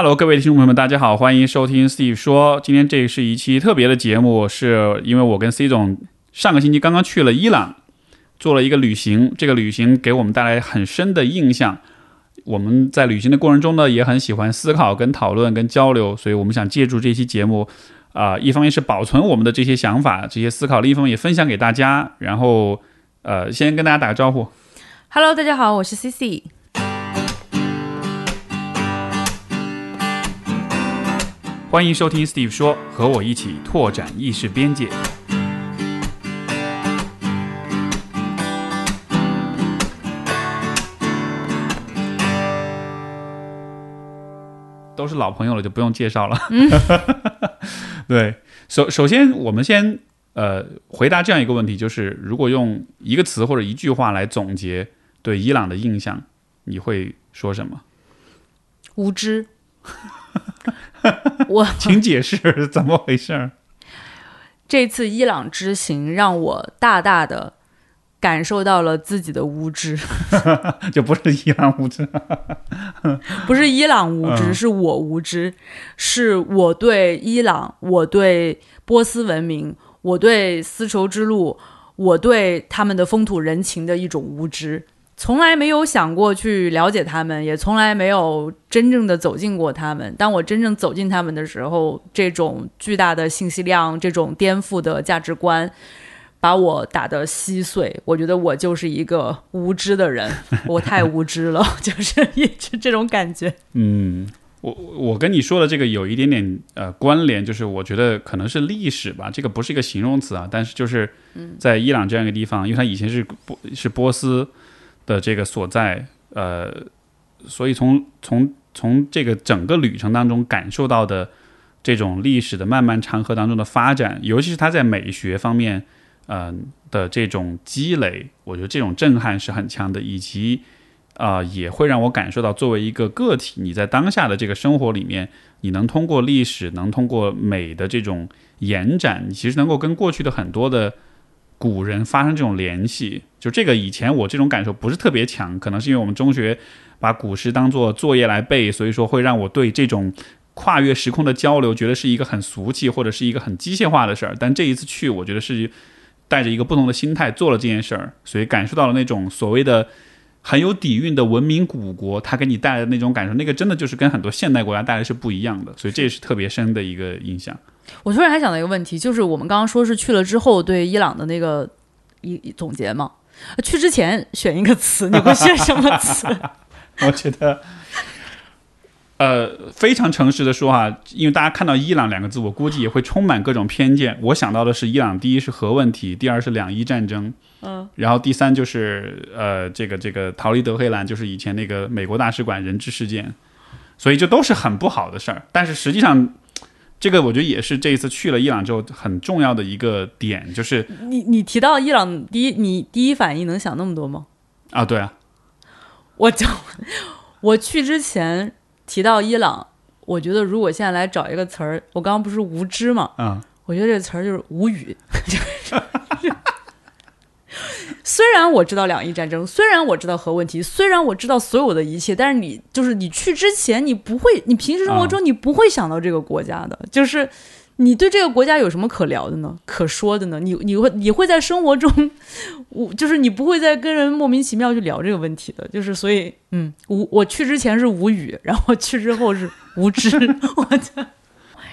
Hello，各位听众朋友们，大家好，欢迎收听 Steve 说。今天这是一期特别的节目，是因为我跟 C 总上个星期刚刚去了伊朗，做了一个旅行。这个旅行给我们带来很深的印象。我们在旅行的过程中呢，也很喜欢思考、跟讨论、跟交流，所以我们想借助这期节目，啊、一方面是保存我们的这些想法、这些思考，另一方面也分享给大家。然后，呃，先跟大家打个招呼。Hello，大家好，我是 CC。欢迎收听 Steve 说，和我一起拓展意识边界。都是老朋友了，就不用介绍了。对，首首先，我们先呃回答这样一个问题，就是如果用一个词或者一句话来总结对伊朗的印象，你会说什么？无知。我请解释怎么回事儿。这次伊朗之行让我大大的感受到了自己的无知，就不是伊朗无知。不是伊朗无知，嗯是我无知，是我对伊朗，我对波斯文明，我对丝绸之路，我对他们的风土人情的一种无知。从来没有想过去了解他们，也从来没有真正的走进过他们。当我真正走进他们的时候，这种巨大的信息量，这种颠覆的价值观，把我打得稀碎。我觉得我就是一个无知的人，我太无知了，就是一直这种感觉。嗯，我我跟你说的这个有一点点呃关联，就是我觉得可能是历史吧，这个不是一个形容词啊，但是就是在伊朗这样一个地方，因为它以前是波是波斯的这个所在，呃，所以从从从这个整个旅程当中感受到的这种历史的漫漫长河当中的发展，尤其是它在美学方面，嗯、的这种积累，我觉得这种震撼是很强的，以及啊、也会让我感受到，作为一个个体，你在当下的这个生活里面，你能通过历史，能通过美的这种延展，你其实能够跟过去的很多的古人发生这种联系。就这个以前我这种感受不是特别强，可能是因为我们中学把古诗当做作业来背，所以说会让我对这种跨越时空的交流觉得是一个很俗气或者是一个很机械化的事儿。但这一次去，我觉得是带着一个不同的心态做了这件事儿，所以感受到了那种所谓的。很有底蕴的文明古国，它给你带来的那种感受，那个真的就是跟很多现代国家带来是不一样的，所以这也是特别深的一个印象。我突然还想到一个问题，就是我们刚刚说是去了之后对伊朗的那个一一总结嘛，去之前选一个词，你会选什么词？我觉得，呃，非常诚实的说哈，因为大家看到“伊朗”两个字，我估计也会充满各种偏见。我想到的是伊朗，第一是核问题，第二是两伊战争，嗯，然后第三就是呃，这个这个逃离德黑兰，就是以前那个美国大使馆人质事件，所以这都是很不好的事儿。但是实际上，这个我觉得也是这一次去了伊朗之后很重要的一个点，就是你你提到伊朗，第一你第一反应能想那么多吗？啊，对啊，我就 我去之前提到伊朗，我觉得如果现在来找一个词儿，我刚刚不是无知嘛，嗯，我觉得这个词儿就是无语。就 是虽然我知道两伊战争，虽然我知道核问题，虽然我知道所有的一切，但是你就是你去之前，你不会，你平时生活中你不会想到这个国家的，就是你对这个国家有什么可聊的呢？可说的呢？你你会你会在生活中，我就是你不会再跟人莫名其妙去聊这个问题的，就是所以嗯，无我去之前是无语，然后去之后是无知，我就。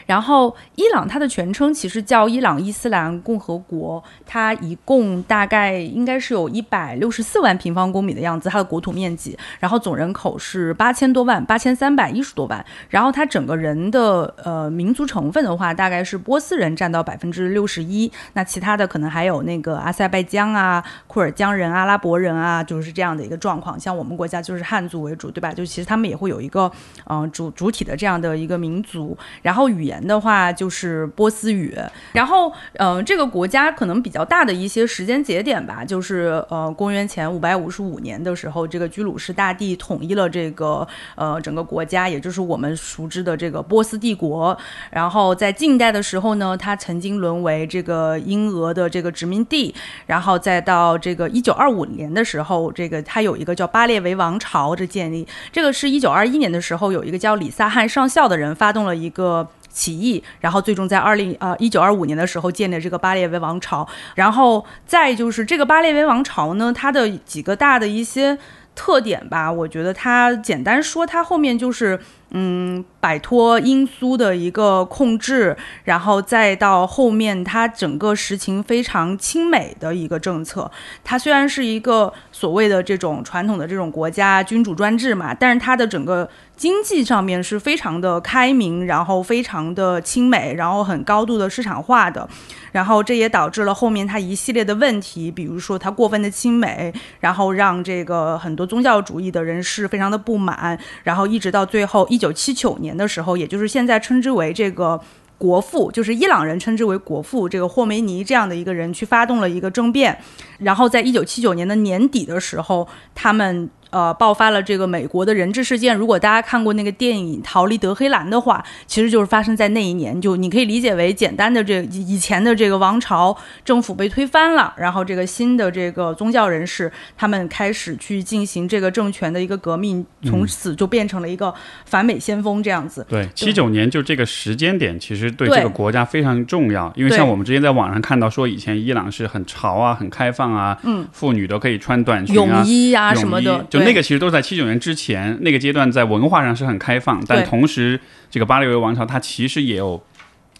然后，伊朗它的全称其实叫伊朗伊斯兰共和国，它一共大概应该是有一百六十四万平方公里的样子，它的国土面积，然后总人口是八千多万，八千三百一十多万。然后它整个人的呃民族成分的话，大概是波斯人占到百分之六十一，那其他的可能还有那个阿塞拜疆啊、库尔江人、阿拉伯人啊，就是这样的一个状况。像我们国家就是汉族为主，对吧？就其实他们也会有一个嗯、主主体的这样的一个民族，然后语言。言的话就是波斯语。然后，嗯，这个国家可能比较大的一些时间节点吧，就是呃，公元前五百五十五年的时候，这个居鲁士大帝统一了这个呃整个国家，也就是我们熟知的这个波斯帝国。然后在近代的时候呢，它曾经沦为这个英俄的这个殖民地。然后再到这个一九二五年的时候，这个它有一个叫巴列维王朝的建立。这个是一九二一年的时候，有一个叫李萨汗上校的人发动了一个起义，然后最终在二零呃一九二五年的时候建立这个巴列维王朝。然后再就是这个巴列维王朝呢，它的几个大的一些特点吧，我觉得它简单说，它后面就是嗯。摆脱英苏的一个控制，然后再到后面，它整个实行非常亲美的一个政策。它虽然是一个所谓的这种传统的这种国家君主专制嘛，但是它的整个经济上面是非常的开明，然后非常的亲美，然后很高度的市场化的。然后这也导致了后面它一系列的问题，比如说它过分的亲美，然后让这个很多宗教主义的人士非常的不满，然后一直到最后一九七九年。的时候，也就是现在称之为这个国父，就是伊朗人称之为国父，这个霍梅尼这样的一个人去发动了一个政变，然后在一九七九年的年底的时候，他们。呃，爆发了这个美国的人质事件。如果大家看过那个电影《逃离德黑兰》的话，其实就是发生在那一年。就你可以理解为简单的这以前的这个王朝政府被推翻了，然后这个新的这个宗教人士他们开始去进行这个政权的一个革命，从此就变成了一个反美先锋这样子。对，七九年就这个时间点，其实对这个国家非常重要，因为像我们之前在网上看到说，以前伊朗是很潮啊，很开放啊，嗯，妇女都可以穿短裙啊、泳衣啊什么的，就。那个其实都是在七九年之前，那个阶段在文化上是很开放，但同时这个巴列维王朝它其实也有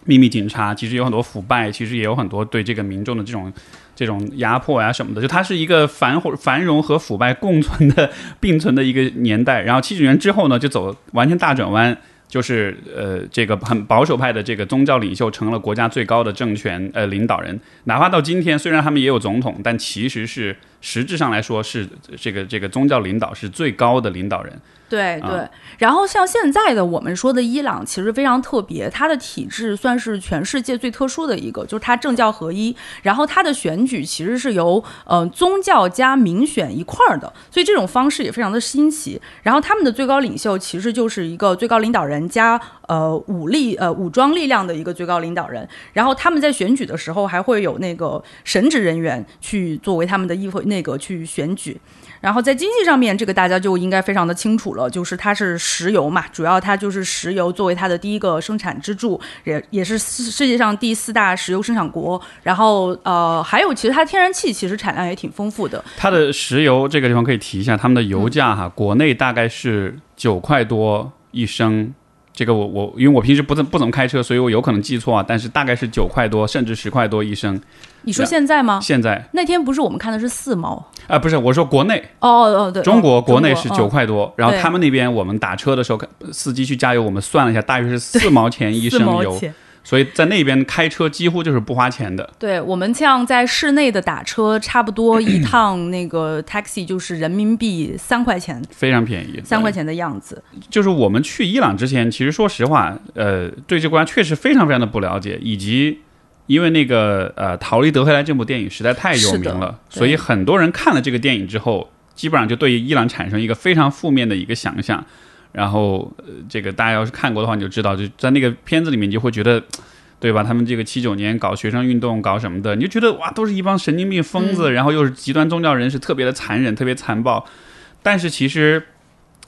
秘密警察，其实有很多腐败，其实也有很多对这个民众的这种这种压迫呀什么的，就它是一个繁繁荣和腐败共存的 并存的一个年代。然后七九年之后呢，就走完全大转弯。就是呃，这个很保守派的这个宗教领袖成了国家最高的政权呃领导人，哪怕到今天，虽然他们也有总统，但其实是实质上来说是这个这个宗教领导是最高的领导人。对对，然后像现在的我们说的伊朗，其实非常特别，它的体制算是全世界最特殊的一个，就是它政教合一，然后它的选举其实是由呃宗教加民选一块儿的，所以这种方式也非常的新奇。然后他们的最高领袖其实就是一个最高领导人加呃武力呃武装力量的一个最高领导人，然后他们在选举的时候还会有那个神职人员去作为他们的议会那个去选举。然后在经济上面，这个大家就应该非常的清楚了，就是它是石油嘛，主要它就是石油作为它的第一个生产支柱，也也是世界上第四大石油生产国。然后呃，还有其实它天然气其实产量也挺丰富的。它的石油这个地方可以提一下，他们的油价哈，国内大概是九块多一升。这个我我因为我平时不怎不怎么开车，所以我有可能记错啊。但是大概是九块多，甚至十块多一升。你说现在吗？现在那天不是我们看的是四毛啊？不是，我说国内哦哦对，中国国内是九块多，然后他们那边我们打车的时候，司机去加油，我们算了一下，大约是四 毛钱一升油。所以在那边开车几乎就是不花钱的。对我们像在室内的打车，差不多一趟那个 taxi 就是人民币三块钱，非常便宜，三块钱的样子。就是我们去伊朗之前，其实说实话，呃，对这国家确实非常非常的不了解，以及因为那个呃《逃离德黑兰》这部电影实在太有名了，所以很多人看了这个电影之后，基本上就对伊朗产生一个非常负面的一个想象。然后，呃，这个大家要是看过的话，你就知道，就在那个片子里面，你就会觉得，对吧？他们这个七九年搞学生运动，搞什么的，你就觉得哇，都是一帮神经病疯子，然后又是极端宗教人士，特别的残忍，特别残暴。但是其实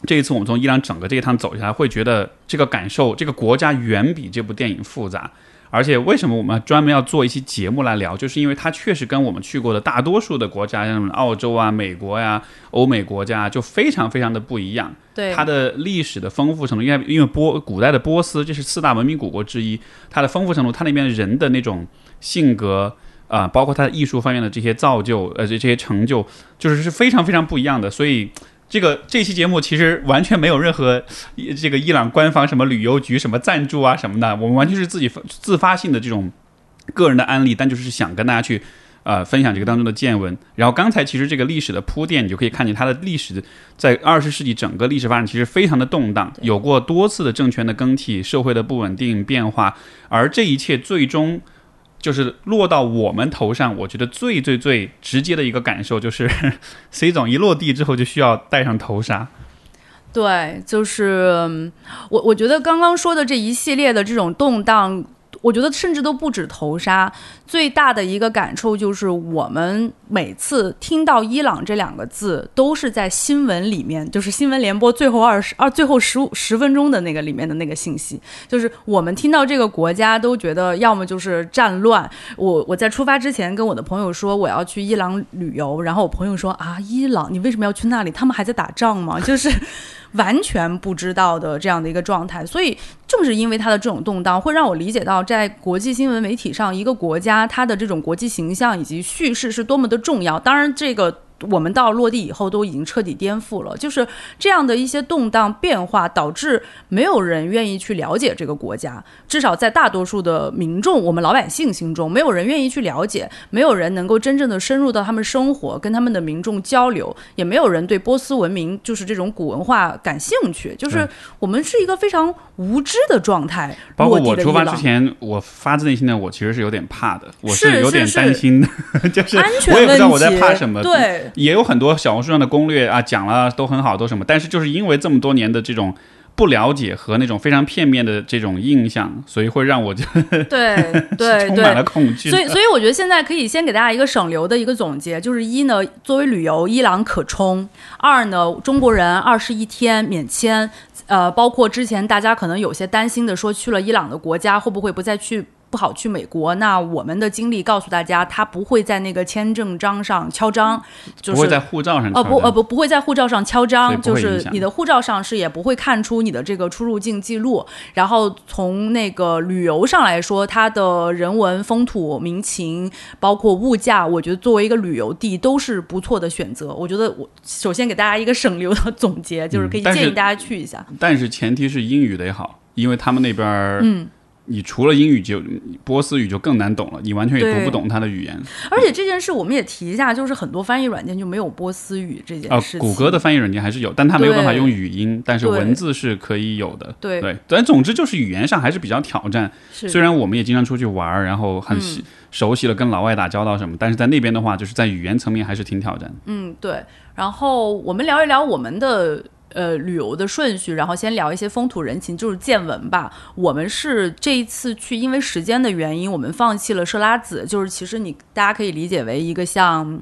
这一次我们从伊朗整个这一趟走下来，会觉得这个感受，这个国家远比这部电影复杂。而且为什么我们专门要做一期节目来聊？就是因为它确实跟我们去过的大多数的国家，像澳洲啊、美国呀、欧美国家，就非常非常的不一样。对它的历史的丰富程度，因为因为波古代的波斯这是四大文明古国之一，它的丰富程度，它那边人的那种性格啊，包括它的艺术方面的这些造就，呃，这这些成就，就是是非常非常不一样的。所以。这个这期节目其实完全没有任何这个伊朗官方什么旅游局什么赞助啊什么的，我们完全是自己自发性的这种个人的案例，但就是想跟大家去呃分享这个当中的见闻。然后刚才其实这个历史的铺垫，你就可以看见它的历史在二十世纪整个历史发展其实非常的动荡，有过多次的政权的更替、社会的不稳定变化，而这一切最终。就是落到我们头上，我觉得最最最直接的一个感受就是，C 总一落地之后就需要戴上头纱。对，就是我我觉得刚刚说的这一系列的这种动荡。我觉得甚至都不止投杀，最大的一个感受就是，我们每次听到伊朗这两个字，都是在新闻里面，就是新闻联播最后二十二最后十五十分钟的那个里面的那个信息，就是我们听到这个国家都觉得要么就是战乱。我我在出发之前跟我的朋友说我要去伊朗旅游，然后我朋友说啊，伊朗你为什么要去那里？他们还在打仗吗？就是。完全不知道的这样的一个状态，所以正是因为他的这种动荡，会让我理解到，在国际新闻媒体上，一个国家它的这种国际形象以及叙事是多么的重要。当然，这个。我们到落地以后都已经彻底颠覆了，就是这样的一些动荡变化，导致没有人愿意去了解这个国家。至少在大多数的民众，我们老百姓心中，没有人愿意去了解，没有人能够真正的深入到他们生活，跟他们的民众交流，也没有人对波斯文明，就是这种古文化感兴趣。就是我们是一个非常无知的状态。包括我出发之前，我发自内心的，我其实是有点怕的，我是有点担心的，就是我也不知道我在怕什么。对。也有很多小红书上的攻略啊，讲了都很好，都什么，但是就是因为这么多年的这种不了解和那种非常片面的这种印象，所以会让我就对 对充满了恐惧。所以，所以我觉得现在可以先给大家一个省流的一个总结，就是一呢，作为旅游，伊朗可冲；二呢，中国人二十一天免签，呃，包括之前大家可能有些担心的，说去了伊朗的国家会不会不再去。不好去美国，那我们的经历告诉大家，他不会在那个签证章上敲章，就是不会在护照上哦不呃不不会在护照上敲章，就是你的护照上是也不会看出你的这个出入境记录。然后从那个旅游上来说，它的人文风土民情，包括物价，我觉得作为一个旅游地都是不错的选择。我觉得我首先给大家一个省流的总结，就是可以建议大家去一下。但是前提是英语得好，因为他们那边嗯。你除了英语就波斯语就更难懂了，你完全也读不懂他的语言。而且这件事我们也提一下，就是很多翻译软件就没有波斯语这件事。啊，谷歌的翻译软件还是有，但它没有办法用语音，但是文字是可以有的。对对，但总之就是语言上还是比较挑战。虽然我们也经常出去玩，然后很熟悉了跟老外打交道什么，但是在那边的话，就是在语言层面还是挺挑战。嗯，对。然后我们聊一聊我们的。呃，旅游的顺序，然后先聊一些风土人情，就是见闻吧。我们是这一次去，因为时间的原因，我们放弃了设拉子，就是其实你大家可以理解为一个像。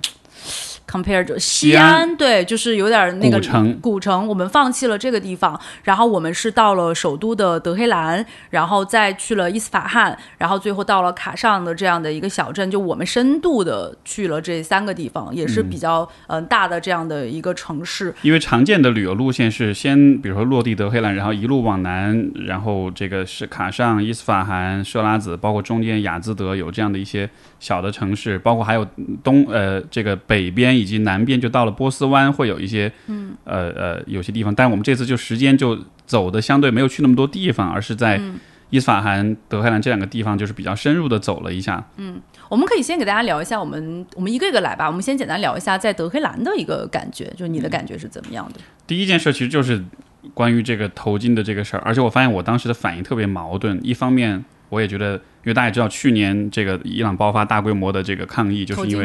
Compared 西安，对，就是有点那个古城。古城，我们放弃了这个地方，然后我们是到了首都的德黑兰，然后再去了伊斯法罕，然后最后到了卡上的这样的一个小镇。就我们深度的去了这三个地方，也是比较嗯大的这样的一个城市。因为常见的旅游路线是先，比如说落地德黑兰，然后一路往南，然后这个是卡上、伊斯法罕、设拉子，包括中间雅兹德有这样的一些小的城市，包括还有东呃这个北边。以及南边就到了波斯湾，会有一些，嗯，呃呃，有些地方。但我们这次就时间就走的相对没有去那么多地方，而是在伊斯法罕、德黑兰这两个地方，就是比较深入的走了一下。嗯，我们可以先给大家聊一下，我们我们一个一个来吧。我们先简单聊一下在德黑兰的一个感觉，就你的感觉是怎么样的？第一件事其实就是关于这个头巾的这个事儿，而且我发现我当时的反应特别矛盾，一方面。我也觉得，因为大家知道，去年这个伊朗爆发大规模的这个抗议，就是因为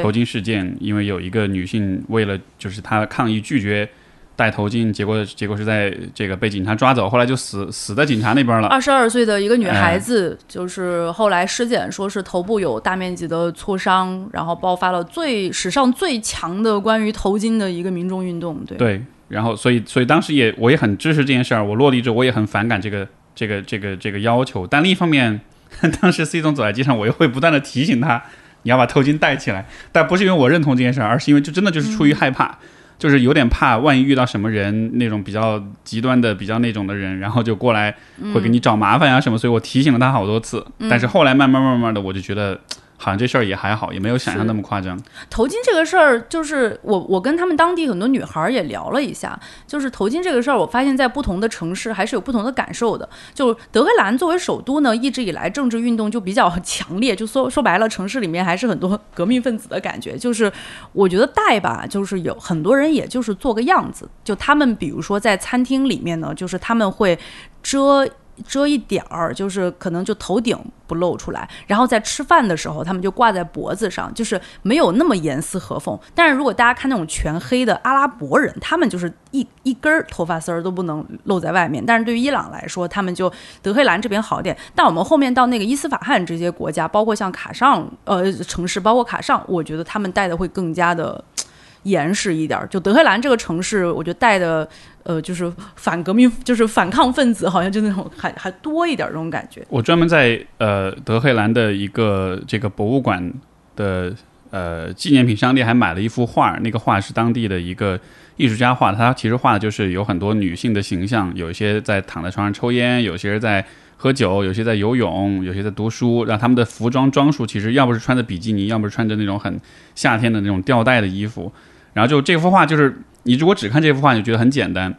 头巾事件，因为有一个女性为了就是她抗议拒绝戴头巾，结果结果是在这个被警察抓走，后来就死死在警察那边了。二十二岁的一个女孩子，就是后来尸检说是头部有大面积的挫伤，然后爆发了最史上最强的关于头巾的一个民众运动。对对，然后所以所以当时也我也很支持这件事儿，我落地之后我也很反感这个。这个这个这个要求，但另一方面，当时 C 总走在街上，我又会不断的提醒他，你要把头巾戴起来。但不是因为我认同这件事，而是因为就真的就是出于害怕，就是有点怕，万一遇到什么人，那种比较极端的、比较那种的人，然后就过来会给你找麻烦呀什么。所以我提醒了他好多次，但是后来慢慢慢慢的，我就觉得好像这事儿也还好，也没有想象那么夸张。头巾这个事儿，就是我我跟他们当地很多女孩也聊了一下，就是头巾这个事儿，我发现在不同的城市还是有不同的感受的。就德黑兰作为首都呢，一直以来政治运动就比较 强烈，就说说白了，城市里面还是很多革命分子的感觉。就是我觉得戴吧，就是有很多人也就是做个样子，就他们比如说在餐厅里面呢，就是他们会遮。遮一点儿，就是可能就头顶不露出来，然后在吃饭的时候，他们就挂在脖子上，就是没有那么严丝合缝。但是如果大家看那种全黑的阿拉伯人，他们就是一一根头发丝儿都不能露在外面。但是对于伊朗来说，他们就德黑兰这边好点。但我们后面到那个伊斯法罕这些国家，包括像卡尚呃城市，包括卡尚，我觉得他们戴的会更加的 严实一点。就德黑兰这个城市，我觉得戴的。呃，就是反革命，就是反抗分子，好像就那种还还多一点这种感觉。我专门在呃德黑兰的一个这个博物馆的呃纪念品商店还买了一幅画，那个画是当地的一个艺术家画的，他其实画的就是有很多女性的形象，有一些在躺在床上抽烟，有些人在喝酒，有些在游泳，有些在读书，让他们的服装装束其实要不是穿着比基尼，要不是穿着那种很夏天的那种吊带的衣服，然后就这幅画就是。你如果只看这幅画，你就觉得很简单，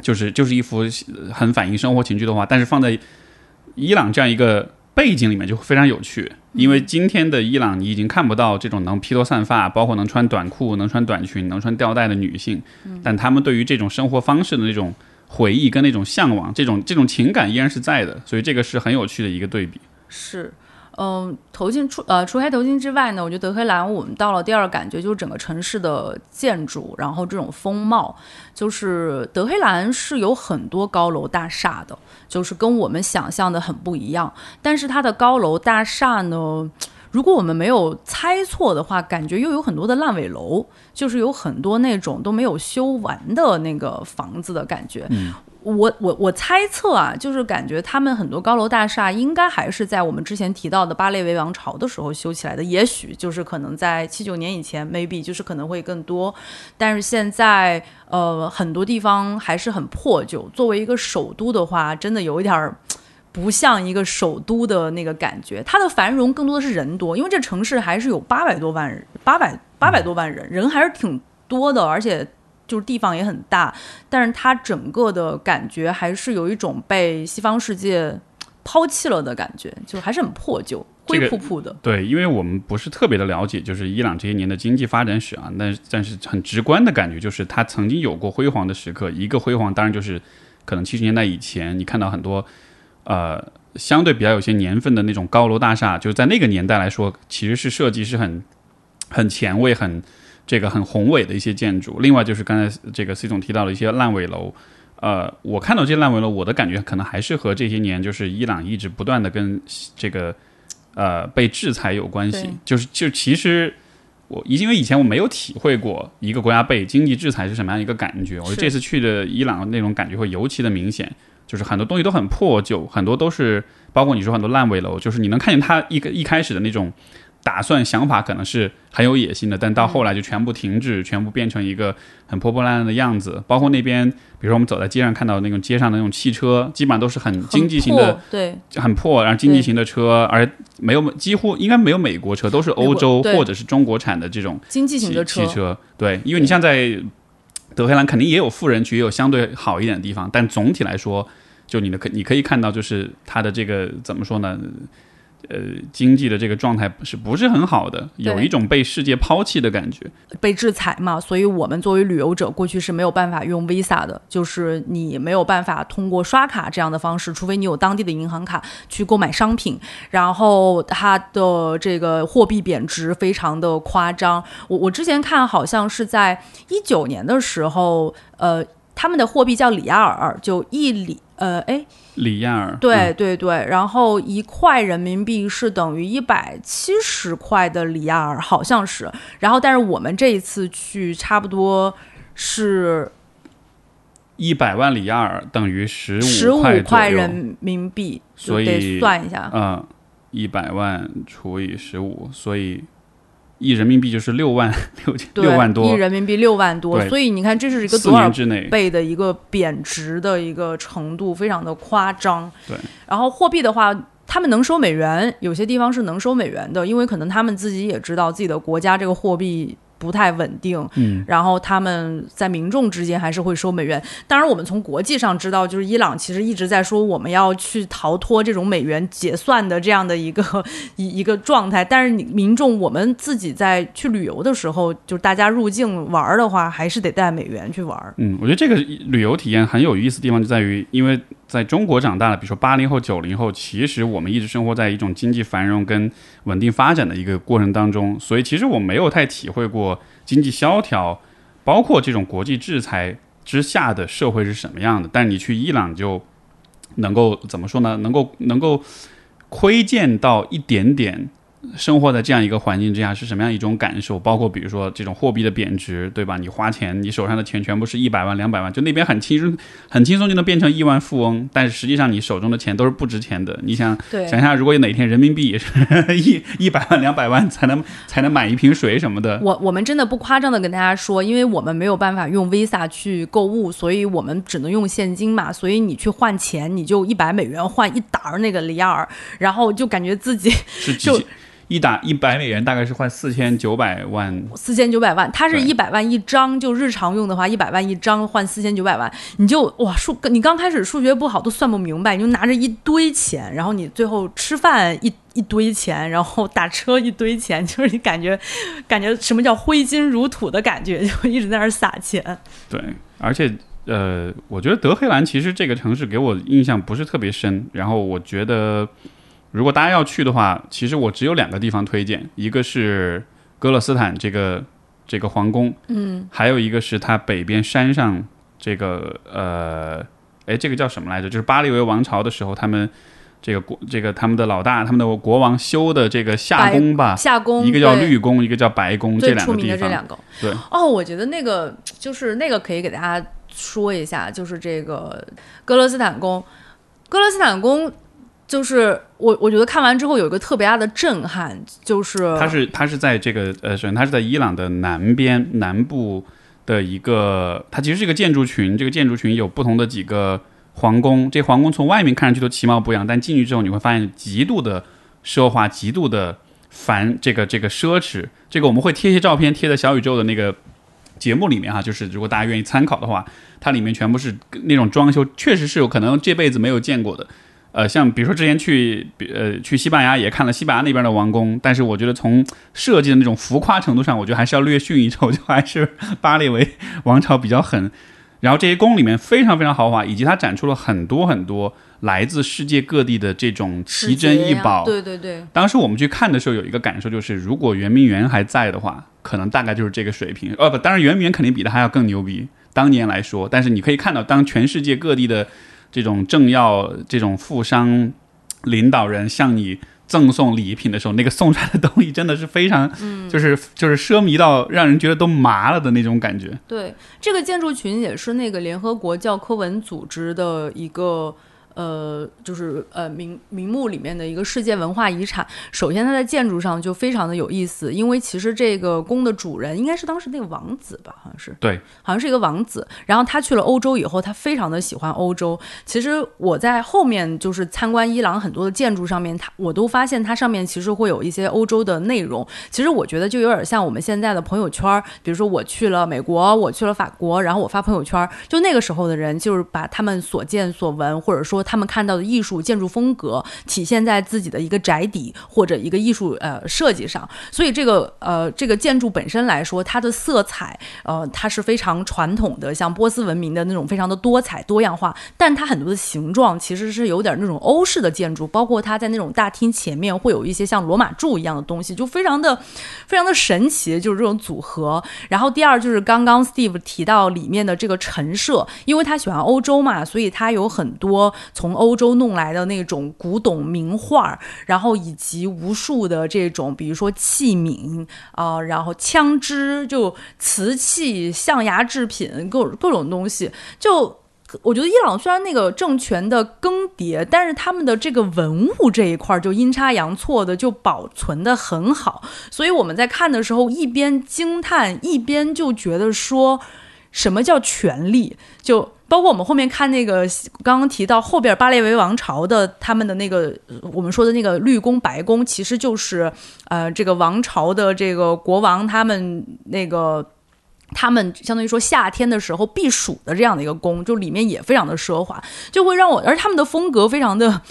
就是就是一幅很反映生活情趣的画。但是放在伊朗这样一个背景里面，就非常有趣。因为今天的伊朗，你已经看不到这种能披头散发，包括能穿短裤、能穿短裙、能穿吊带的女性。但他们对于这种生活方式的那种回忆跟那种向往，这种这种情感依然是在的。所以这个是很有趣的一个对比。是。嗯，头巾除呃除开头巾之外呢，我觉得德黑兰我们到了第二感觉就是整个城市的建筑，然后这种风貌，就是德黑兰是有很多高楼大厦的，就是跟我们想象的很不一样。但是它的高楼大厦呢，如果我们没有猜错的话，感觉又有很多的烂尾楼，就是有很多那种都没有修完的那个房子的感觉。我我我猜测啊，就是感觉他们很多高楼大厦应该还是在我们之前提到的巴列维王朝的时候修起来的，也许就是可能在七九年以前，maybe 就是可能会更多，但是现在呃很多地方还是很破旧。作为一个首都的话，真的有一点儿不像一个首都的那个感觉。它的繁荣更多的是人多，因为这城市还是有八百多万人，八百八百多万人，人还是挺多的，而且。就是地方也很大，但是它整个的感觉还是有一种被西方世界抛弃了的感觉，就还是很破旧、灰扑扑的。对，因为我们不是特别的了解，就是伊朗这些年的经济发展史啊，但但是很直观的感觉就是它曾经有过辉煌的时刻。一个辉煌当然就是可能七十年代以前，你看到很多呃相对比较有些年份的那种高楼大厦，就是在那个年代来说，其实是设计是很很前卫、很。这个很宏伟的一些建筑，另外就是刚才这个 C 总提到的一些烂尾楼，呃，我看到这些烂尾楼，我的感觉可能还是和这些年就是伊朗一直不断的跟这个呃被制裁有关系，就是就其实我因为以前我没有体会过一个国家被经济制裁是什么样一个感觉，我觉得这次去的伊朗那种感觉会尤其的明显，就是很多东西都很破旧，很多都是包括你说很多烂尾楼，就是你能看见它一个一开始的那种。打算想法可能是很有野心的，但到后来就全部停止，全部变成一个很破破烂烂的样子。包括那边，比如说我们走在街上看到那种街上的那种汽车，基本上都是很经济型的，对，很破，然后经济型的车，而没有几乎应该没有美国车，都是欧洲或者是中国产的这种经济型的汽车。对，因为你像在德黑兰，肯定也有富人区，也有相对好一点的地方，但总体来说，就你的可你可以看到，就是它的这个怎么说呢？呃，经济的这个状态是不是很好的？有一种被世界抛弃的感觉。被制裁嘛，所以我们作为旅游者，过去是没有办法用 Visa 的，就是你没有办法通过刷卡这样的方式，除非你有当地的银行卡去购买商品。然后它的这个货币贬值非常的夸张。我我之前看好像是在一九年的时候，呃，他们的货币叫里亚尔，就一里。呃，哎，里亚尔，对对对，然后一块人民币是等于一百七十块的里亚尔，好像是。然后，但是我们这一次去，差不多是一百万里亚尔等于十五十五块人民币，所以算一下，嗯，一百万除以十五，所以。亿人民币就是六万 六千六万多，一人民币六万多，所以你看这是一个多少倍的一个贬值的一个程度，非常的夸张。对，然后货币的话。他们能收美元，有些地方是能收美元的，因为可能他们自己也知道自己的国家这个货币。不太稳定，嗯，然后他们在民众之间还是会收美元。当然，我们从国际上知道，就是伊朗其实一直在说我们要去逃脱这种美元结算的这样的一个 一一个状态。但是，你民众我们自己在去旅游的时候，就是大家入境玩的话，还是得带美元去玩。嗯，我觉得这个旅游体验很有意思的地方就在于，因为在中国长大了，比如说八零后、九零后，其实我们一直生活在一种经济繁荣跟稳定发展的一个过程当中，所以其实我没有太体会过。经济萧条，包括这种国际制裁之下的社会是什么样的？但你去伊朗就能够怎么说呢？能够能够窥见到一点点。生活在这样一个环境之下是什么样一种感受？包括比如说这种货币的贬值，对吧？你花钱，你手上的钱全部是一百万、两百万，就那边很轻松、很轻松就能变成亿万富翁。但是实际上你手中的钱都是不值钱的。你想想一下，如果有哪天人民币也是一 一百万、两百万才能才能买一瓶水什么的，我我们真的不夸张的跟大家说，因为我们没有办法用 Visa 去购物，所以我们只能用现金嘛。所以你去换钱，你就一百美元换一沓那个里尔，然后就感觉自己就。一打一百美元大概是换四千九百万，四千九百万，它是一百万一张，就日常用的话，一百万一张换四千九百万，你就哇数，你刚开始数学不好都算不明白，你就拿着一堆钱，然后你最后吃饭一一堆钱，然后打车一堆钱，就是你感觉感觉什么叫挥金如土的感觉，就一直在那儿撒钱。对，而且呃，我觉得德黑兰其实这个城市给我印象不是特别深，然后我觉得。如果大家要去的话，其实我只有两个地方推荐，一个是哥勒斯坦这个这个皇宫，嗯，还有一个是它北边山上这个呃，哎，这个叫什么来着？就是巴利维王朝的时候，他们这个国这个他们的老大，他们的国王修的这个夏宫吧，夏宫，一个叫绿宫，一个叫白宫，这两个地方，这两个，对。哦，我觉得那个就是那个可以给大家说一下，就是这个哥勒斯坦宫，哥勒斯坦宫。就是我，我觉得看完之后有一个特别大的震撼，就是它是它是在这个呃，首先它是在伊朗的南边南部的一个，它其实是一个建筑群，这个建筑群有不同的几个皇宫，这皇宫从外面看上去都其貌不扬，但进去之后你会发现极度的奢华，极度的繁这个这个奢侈，这个我们会贴一些照片贴在小宇宙的那个节目里面哈，就是如果大家愿意参考的话，它里面全部是那种装修，确实是有可能这辈子没有见过的。呃，像比如说之前去，呃，去西班牙也看了西班牙那边的王宫，但是我觉得从设计的那种浮夸程度上，我觉得还是要略逊一筹，就还是巴列维王朝比较狠。然后这些宫里面非常非常豪华，以及它展出了很多很多来自世界各地的这种奇珍异宝。对对对。当时我们去看的时候，有一个感受就是，如果圆明园还在的话，可能大概就是这个水平。呃，不，当然圆明园肯定比它还要更牛逼，当年来说。但是你可以看到，当全世界各地的。这种政要、这种富商领导人向你赠送礼品的时候，那个送出来的东西真的是非常，就是就是奢靡到让人觉得都麻了的那种感觉。对，这个建筑群也是那个联合国教科文组织的一个。呃，就是呃名名目里面的一个世界文化遗产。首先，它在建筑上就非常的有意思，因为其实这个宫的主人应该是当时那个王子吧，好像是对，好像是一个王子。然后他去了欧洲以后，他非常的喜欢欧洲。其实我在后面就是参观伊朗很多的建筑上面，他我都发现它上面其实会有一些欧洲的内容。其实我觉得就有点像我们现在的朋友圈，比如说我去了美国，我去了法国，然后我发朋友圈，就那个时候的人就是把他们所见所闻，或者说。他们看到的艺术建筑风格体现在自己的一个宅邸或者一个艺术呃设计上，所以这个呃这个建筑本身来说，它的色彩呃它是非常传统的，像波斯文明的那种非常的多彩多样化，但它很多的形状其实是有点那种欧式的建筑，包括它在那种大厅前面会有一些像罗马柱一样的东西，就非常的 非常的神奇，就是这种组合。然后第二就是刚刚 Steve 提到里面的这个陈设，因为他喜欢欧洲嘛，所以他有很多。从欧洲弄来的那种古董名画，然后以及无数的这种，比如说器皿啊，然后枪支，就瓷器、象牙制品，各各种东西。就我觉得伊朗虽然那个政权的更迭，但是他们的这个文物这一块就阴差阳错的就保存的很好。所以我们在看的时候，一边惊叹，一边就觉得说什么叫权力就。包括我们后面看那个刚刚提到后边巴列维王朝的他们的那个我们说的那个绿宫白宫，其实就是呃这个王朝的这个国王他们那个。他们相当于说夏天的时候避暑的这样的一个宫，就里面也非常的奢华，就会让我，而他们的风格非常的。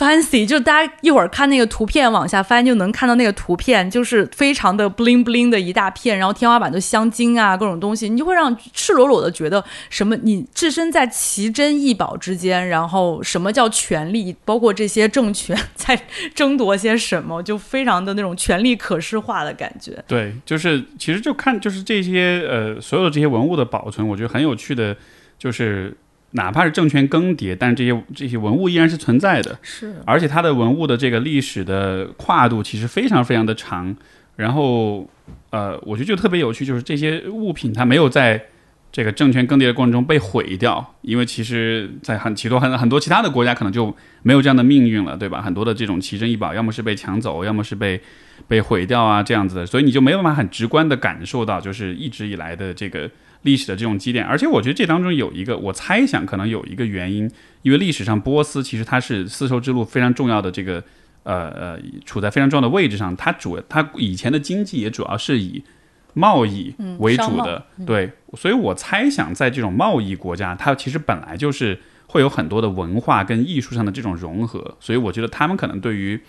fancy，就大家一会儿看那个图片往下翻就能看到那个图片，就是非常的 bling bling 的一大片，然后天花板都镶金啊，各种东西，你就会让赤裸裸的觉得什么，你置身在奇珍异宝之间，然后什么叫权力，包括这些政权在争夺些什么，就非常的那种权力可视化的感觉。对，就是其实就看就是这些呃所有的这些文物的保存，我觉得很有趣的，就是。哪怕是政权更迭，但是这些这些文物依然是存在的。是，而且它的文物的这个历史的跨度其实非常非常的长。然后，呃，我觉得就特别有趣，就是这些物品它没有在这个政权更迭的过程中被毁掉，因为其实，在很许多很很多其他的国家可能就没有这样的命运了，对吧？很多的这种奇珍异宝，要么是被抢走，要么是被被毁掉啊，这样子的，所以你就没有办法很直观的感受到，就是一直以来的这个。历史的这种积淀，而且我觉得这当中有一个，我猜想可能有一个原因，因为历史上波斯其实它是丝绸之路非常重要的这个，呃呃，处在非常重要的位置上，它主它以前的经济也主要是以贸易为主的，对，所以我猜想在这种贸易国家，它其实本来就是会有很多的文化跟艺术上的这种融合，所以我觉得他们可能对于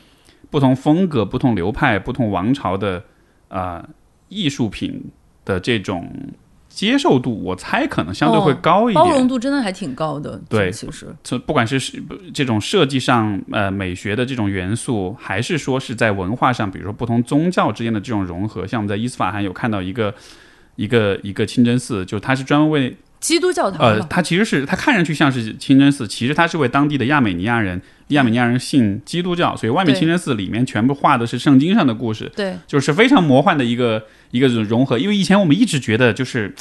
不同风格、不同流派、不同王朝的啊艺术品的这种。接受度，我猜可能相对会高一点，包容度真的还挺高的。对，其实从不管是这种设计上，呃，美学的这种元素，还是说是在文化上，比如说不同宗教之间的这种融合，像我们在伊斯法罕有看到一个一个一个清真寺，就它是专门为基督教堂。呃，它其实是它看上去像是清真寺，其实它是为当地的亚美尼亚人，亚美尼亚人信基督教，所以外面清真寺里面全部画的是圣经上的故事。对，就是非常魔幻的一个。一个融合，因为以前我们一直觉得，就是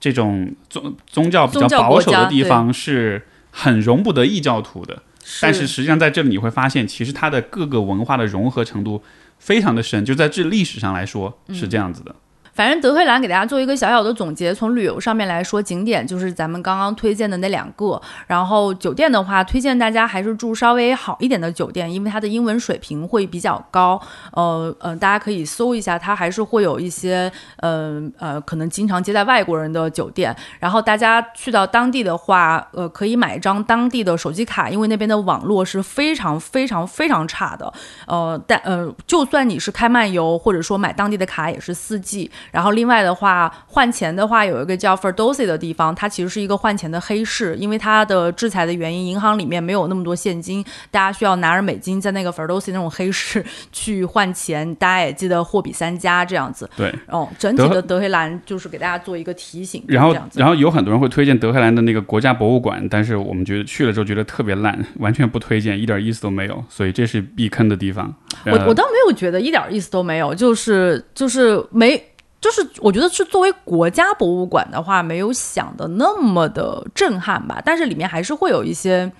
这种宗宗教比较保守的地方是很容不得异教徒的。但是实际上在这里你会发现，其实它的各个文化的融合程度非常的深，就在这历史上来说是这样子的。反正德黑兰给大家做一个小小的总结，从旅游上面来说，景点就是咱们刚刚推荐的那两个。然后酒店的话，推荐大家还是住稍微好一点的酒店，因为它的英文水平会比较高。呃呃，大家可以搜一下，它还是会有一些呃呃，可能经常接待外国人的酒店。然后大家去到当地的话，呃，可以买一张当地的手机卡，因为那边的网络是非常非常非常差的。呃，但呃，就算你是开漫游或者说买当地的卡，也是四 G。然后另外的话，换钱的话有一个叫 Ferdosi 的地方，它其实是一个换钱的黑市，因为它的制裁的原因，银行里面没有那么多现金，大家需要拿着美金在那个 Ferdosi 那种黑市去换钱。大家也记得货比三家这样子。对，哦，整体的德黑兰就是给大家做一个提醒。然后，然后有很多人会推荐德黑兰的那个国家博物馆，但是我们觉得去了之后觉得特别烂，完全不推荐，一点意思都没有。所以这是避坑的地方。我我倒没有觉得一点意思都没有，就是就是没。就是我觉得是作为国家博物馆的话，没有想的那么的震撼吧。但是里面还是会有一些，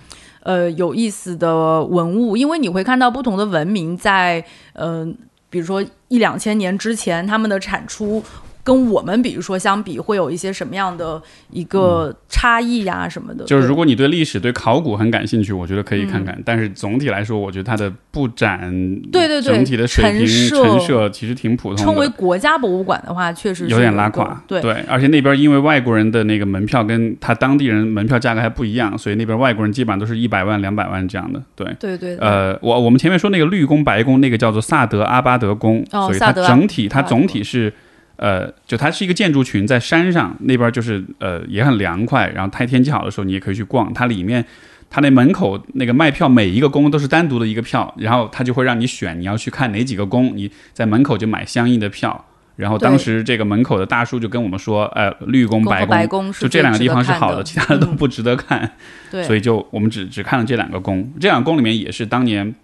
呃，有意思的文物，因为你会看到不同的文明在，嗯，比如说一两千年之前，他们的产出。跟我们比如说相比，会有一些什么样的一个差异呀什么的？就是如果你对历史、对考古很感兴趣，我觉得可以看看。但是总体来说，我觉得它的布展，对对对，整体的水平陈设其实挺普通的。称为国家博物馆的话，确实有点拉垮。对对，而且那边因为外国人的那个门票跟他当地人门票价格还不一样，所以那边外国人基本上都是一百万、两百万这样的。对对对。呃，我我们前面说那个绿宫、白宫，那个叫做萨德阿巴德宫，所以它整体它总体是。呃，就它是一个建筑群，在山上那边，就是呃也很凉快。然后它天气好的时候，你也可以去逛。它里面，它那门口那个卖票，每一个宫都是单独的一个票，然后它就会让你选你要去看哪几个宫，你在门口就买相应的票。然后当时这个门口的大叔就跟我们说，呃，绿宫、白宫，就这两个地方是好的，其他的都不值得看。对，所以就我们只只看了这两个宫。这两个宫里面也是当年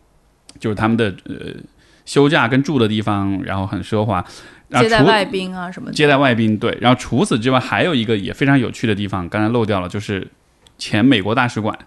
就是他们的呃休假跟住的地方，然后很奢华。接待外宾啊什么的，接待外宾对。然后除此之外，还有一个也非常有趣的地方，刚才漏掉了，就是前美国大使馆。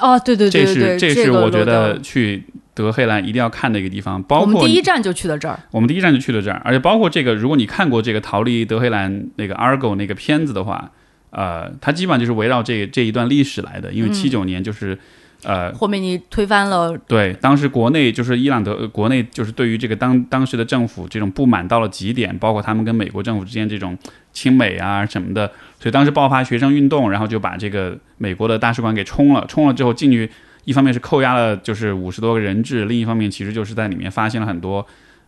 哦，对对对对对，这是这是我觉得去德黑兰一定要看的一个地方。包括我们第一站就去了这儿，我们第一站就去了这儿，而且包括这个，如果你看过这个《逃离德黑兰》那个 Argo 那个片子的话。呃，它基本上就是围绕这这一段历史来的，因为七九年就是。呃，霍梅尼推翻了，对，当时国内就是伊朗的国内就是对于这个当当时的政府这种不满到了极点，包括他们跟美国政府之间这种亲美啊什么的，所以当时爆发学生运动，然后就把这个美国的大使馆给冲了，冲了之后进去，一方面是扣押了就是五十多个人质，另一方面其实就是在里面发现了很多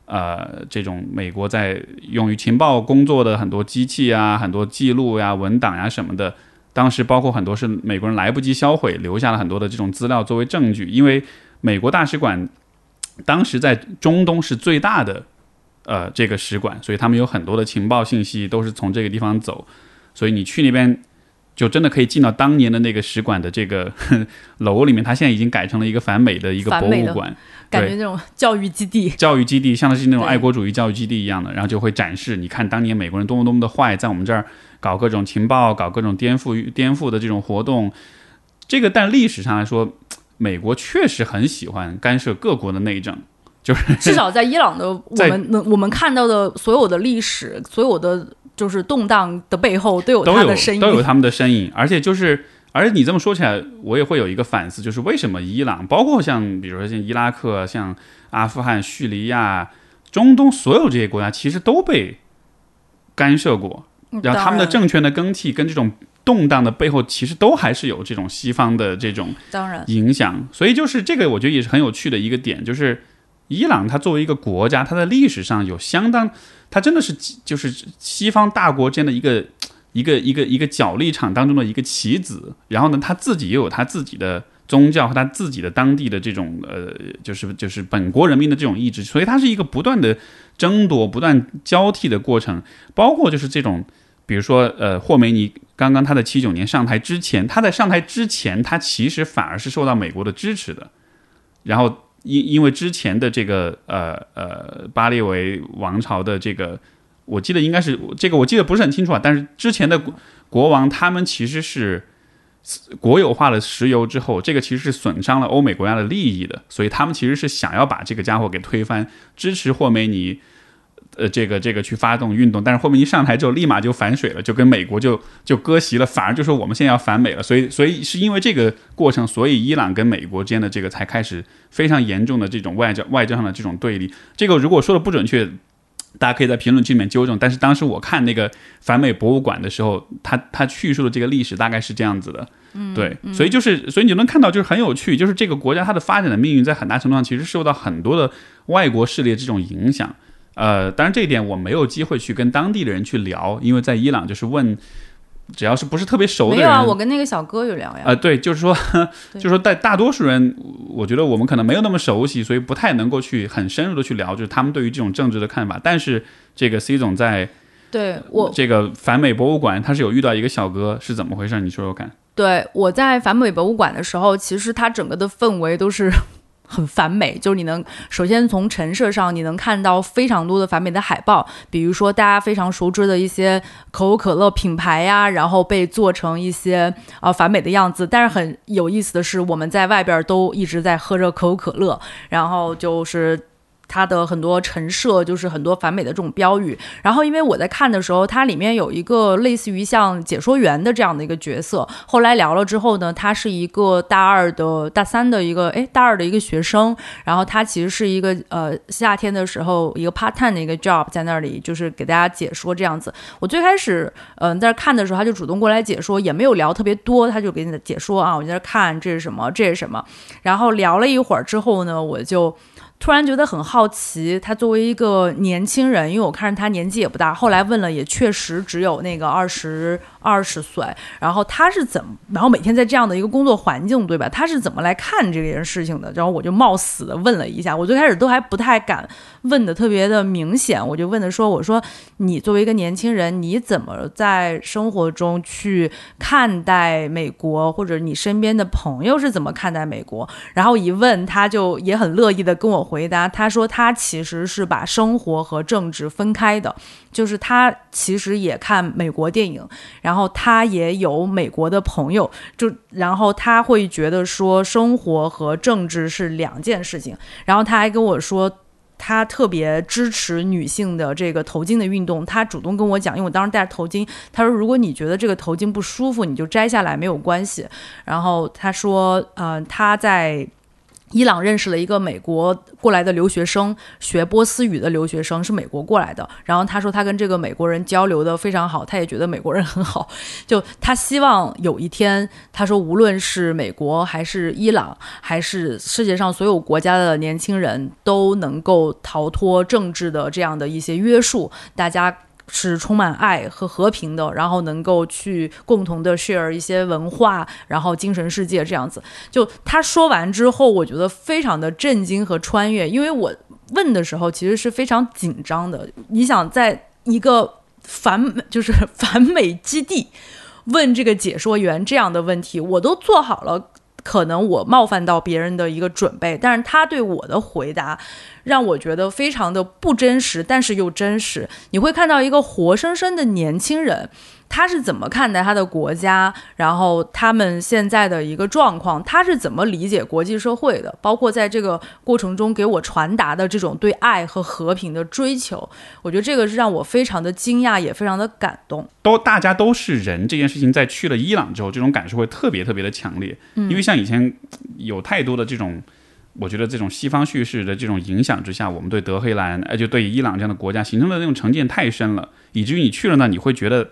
呃这种美国在用于情报工作的很多机器啊、很多记录呀、文档呀什么的。当时包括很多是美国人来不及销毁，留下了很多的这种资料作为证据。因为美国大使馆当时在中东是最大的，呃，这个使馆，所以他们有很多的情报信息都是从这个地方走。所以你去那边，就真的可以进到当年的那个使馆的这个 楼里面。它现在已经改成了一个反美的一个博物馆，感觉那种教育基地，教育基地像是那种爱国主义教育基地一样的。然后就会展示，你看当年美国人多么多么的坏，在我们这儿。搞各种情报，搞各种颠覆、颠覆的这种活动，这个但历史上来说，美国确实很喜欢干涉各国的内政，就是至少在伊朗的我们能我们看到的所有的历史，所有的就是动荡的背后都有都有身影，都有他们的身影。而且就是，而且你这么说起来，我也会有一个反思，就是为什么伊朗，包括像比如说像伊拉克、像阿富汗、叙利亚、中东所有这些国家，其实都被干涉过。然后他们的政权的更替跟这种动荡的背后，其实都还是有这种西方的这种当然影响。所以就是这个，我觉得也是很有趣的一个点，就是伊朗它作为一个国家，它在历史上有相当，它真的是就是西方大国间的一个一个一个一个角力场当中的一个棋子。然后呢，他自己也有他自己的宗教和他自己的当地的这种呃，就是就是本国人民的这种意志。所以它是一个不断的争夺、不断交替的过程，包括就是这种。比如说，呃，霍梅尼刚刚他在七九年上台之前，他在上台之前，他其实反而是受到美国的支持的。然后因因为之前的这个呃呃巴列维王朝的这个，我记得应该是这个，我记得不是很清楚啊。但是之前的国王他们其实是国有化了石油之后，这个其实是损伤了欧美国家的利益的，所以他们其实是想要把这个家伙给推翻，支持霍梅尼。呃，这个这个去发动运动，但是后面一上台之后，立马就反水了，就跟美国就就割席了，反而就说我们现在要反美了。所以，所以是因为这个过程，所以伊朗跟美国之间的这个才开始非常严重的这种外交外交上的这种对立。这个如果说的不准确，大家可以在评论区里面纠正。但是当时我看那个反美博物馆的时候，他他叙述的这个历史大概是这样子的。嗯，对，所以就是所以你就能看到，就是很有趣，就是这个国家它的发展的命运在很大程度上其实受到很多的外国势力这种影响。呃，当然这一点我没有机会去跟当地的人去聊，因为在伊朗就是问，只要是不是特别熟的人，没有啊，我跟那个小哥有聊呀。呃，对，就是说，就是说，在大多数人，我觉得我们可能没有那么熟悉，所以不太能够去很深入的去聊，就是他们对于这种政治的看法。但是这个 C 总在对我这个反美博物馆，他是有遇到一个小哥，是怎么回事？你说说看。对，我在反美博物馆的时候，其实它整个的氛围都是。很反美，就是你能首先从陈设上，你能看到非常多的反美的海报，比如说大家非常熟知的一些可口可乐品牌呀，然后被做成一些啊反美的样子。但是很有意思的是，我们在外边都一直在喝着可口可乐，然后就是。它的很多陈设就是很多反美的这种标语，然后因为我在看的时候，它里面有一个类似于像解说员的这样的一个角色。后来聊了之后呢，他是一个大二的大三的一个哎大二的一个学生，然后他其实是一个呃夏天的时候一个 part time 的一个 job 在那里就是给大家解说这样子。我最开始嗯在看的时候，他就主动过来解说，也没有聊特别多，他就给你解说啊，我在那看这是什么，这是什么，然后聊了一会儿之后呢，我就。突然觉得很好奇，他作为一个年轻人，因为我看着他年纪也不大，后来问了，也确实只有那个二十。二十岁，然后他是怎么，然后每天在这样的一个工作环境，对吧？他是怎么来看这件事情的？然后我就冒死的问了一下，我最开始都还不太敢问的特别的明显，我就问的说：“我说你作为一个年轻人，你怎么在生活中去看待美国，或者你身边的朋友是怎么看待美国？”然后一问，他就也很乐意的跟我回答，他说他其实是把生活和政治分开的。就是他其实也看美国电影，然后他也有美国的朋友，就然后他会觉得说生活和政治是两件事情。然后他还跟我说，他特别支持女性的这个头巾的运动。他主动跟我讲，因为我当时戴着头巾，他说如果你觉得这个头巾不舒服，你就摘下来没有关系。然后他说，呃，他在。伊朗认识了一个美国过来的留学生，学波斯语的留学生是美国过来的。然后他说他跟这个美国人交流的非常好，他也觉得美国人很好。就他希望有一天，他说无论是美国还是伊朗，还是世界上所有国家的年轻人都能够逃脱政治的这样的一些约束，大家。是充满爱和和平的，然后能够去共同的 share 一些文化，然后精神世界这样子。就他说完之后，我觉得非常的震惊和穿越，因为我问的时候其实是非常紧张的。你想在一个反美就是反美基地问这个解说员这样的问题，我都做好了。可能我冒犯到别人的一个准备，但是他对我的回答让我觉得非常的不真实，但是又真实。你会看到一个活生生的年轻人。他是怎么看待他的国家，然后他们现在的一个状况，他是怎么理解国际社会的？包括在这个过程中给我传达的这种对爱和和平的追求，我觉得这个是让我非常的惊讶，也非常的感动。都大家都是人，这件事情在去了伊朗之后，这种感受会特别特别的强烈。因为像以前有太多的这种，我觉得这种西方叙事的这种影响之下，我们对德黑兰，哎，就对伊朗这样的国家形成的那种成见太深了，以至于你去了那，你会觉得。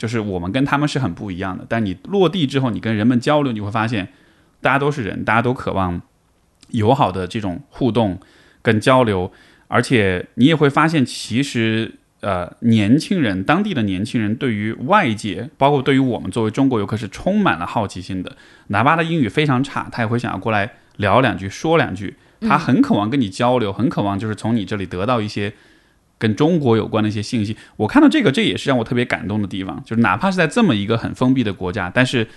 就是我们跟他们是很不一样的，但你落地之后，你跟人们交流，你会发现，大家都是人，大家都渴望友好的这种互动跟交流，而且你也会发现，其实呃，年轻人，当地的年轻人对于外界，包括对于我们作为中国游客是充满了好奇心的，哪怕他英语非常差，他也会想要过来聊两句，说两句，他很渴望跟你交流，很渴望就是从你这里得到一些。跟中国有关的一些信息，我看到这个，这也是让我特别感动的地方。就是哪怕是在这么一个很封闭的国家，但是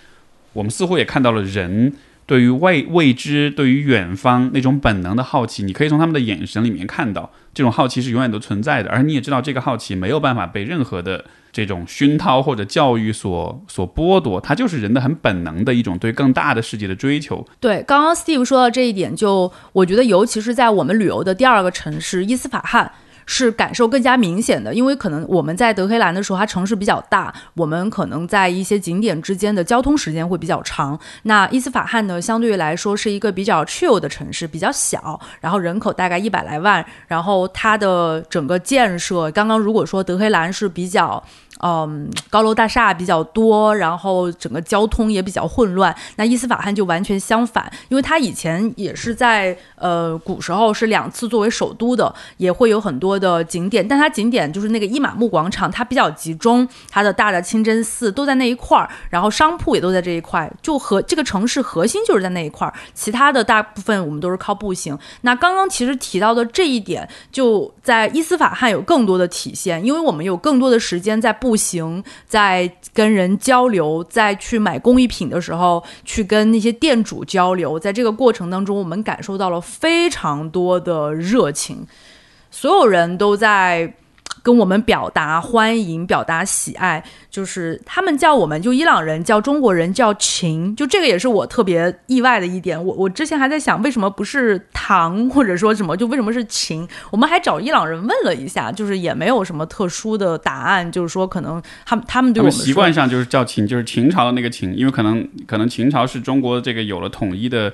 我们似乎也看到了人对于未未知、对于远方那种本能的好奇。你可以从他们的眼神里面看到，这种好奇是永远都存在的。而你也知道，这个好奇没有办法被任何的这种熏陶或者教育所所剥夺，它就是人的很本能的一种对更大的世界的追求。对，刚刚 Steve 说到这一点，就我觉得，尤其是在我们旅游的第二个城市伊斯法罕。是感受更加明显的，因为可能我们在德黑兰的时候，它城市比较大，我们可能在一些景点之间的交通时间会比较长。那伊斯法罕呢，相对于来说是一个比较 chill 的城市，比较小，然后人口大概一百来万，然后它的整个建设，刚刚如果说德黑兰是比较。嗯，高楼大厦比较多，然后整个交通也比较混乱。那伊斯法罕就完全相反，因为它以前也是在呃古时候是两次作为首都的，也会有很多的景点。但它景点就是那个伊玛目广场，它比较集中，它的大的清真寺都在那一块儿，然后商铺也都在这一块，就和这个城市核心就是在那一块儿。其他的大部分我们都是靠步行。那刚刚其实提到的这一点，就在伊斯法罕有更多的体现，因为我们有更多的时间在步。步行，在跟人交流，在去买工艺品的时候，去跟那些店主交流，在这个过程当中，我们感受到了非常多的热情，所有人都在。跟我们表达欢迎，表达喜爱，就是他们叫我们就伊朗人叫中国人叫秦，就这个也是我特别意外的一点。我我之前还在想，为什么不是唐或者说什么，就为什么是秦？我们还找伊朗人问了一下，就是也没有什么特殊的答案，就是说可能他们他们对我们习惯上就是叫秦，就是秦朝的那个秦，因为可能可能秦朝是中国这个有了统一的。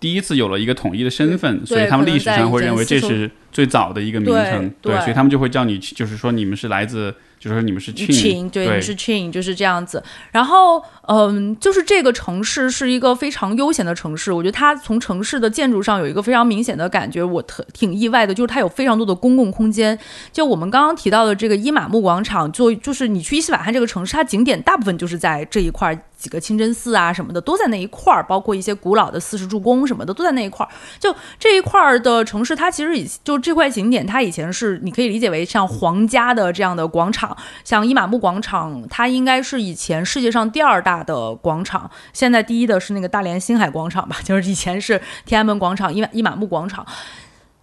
第一次有了一个统一的身份，所以他们历史上会认为这是最早的一个名称，对，所以他们就会叫你，就是说你们是来自。就是说你们是 Chin，对，你是 Chin，就是这样子。然后，嗯，就是这个城市是一个非常悠闲的城市。我觉得它从城市的建筑上有一个非常明显的感觉，我特挺意外的，就是它有非常多的公共空间。就我们刚刚提到的这个伊玛目广场，就就是你去伊斯法罕这个城市，它景点大部分就是在这一块，几个清真寺啊什么的都在那一块儿，包括一些古老的四十柱宫什么的都在那一块儿。就这一块儿的城市，它其实以就这块景点，它以前是你可以理解为像皇家的这样的广场。像伊玛目广场，它应该是以前世界上第二大的广场，现在第一的是那个大连星海广场吧，就是以前是天安门广场、伊伊玛目广场，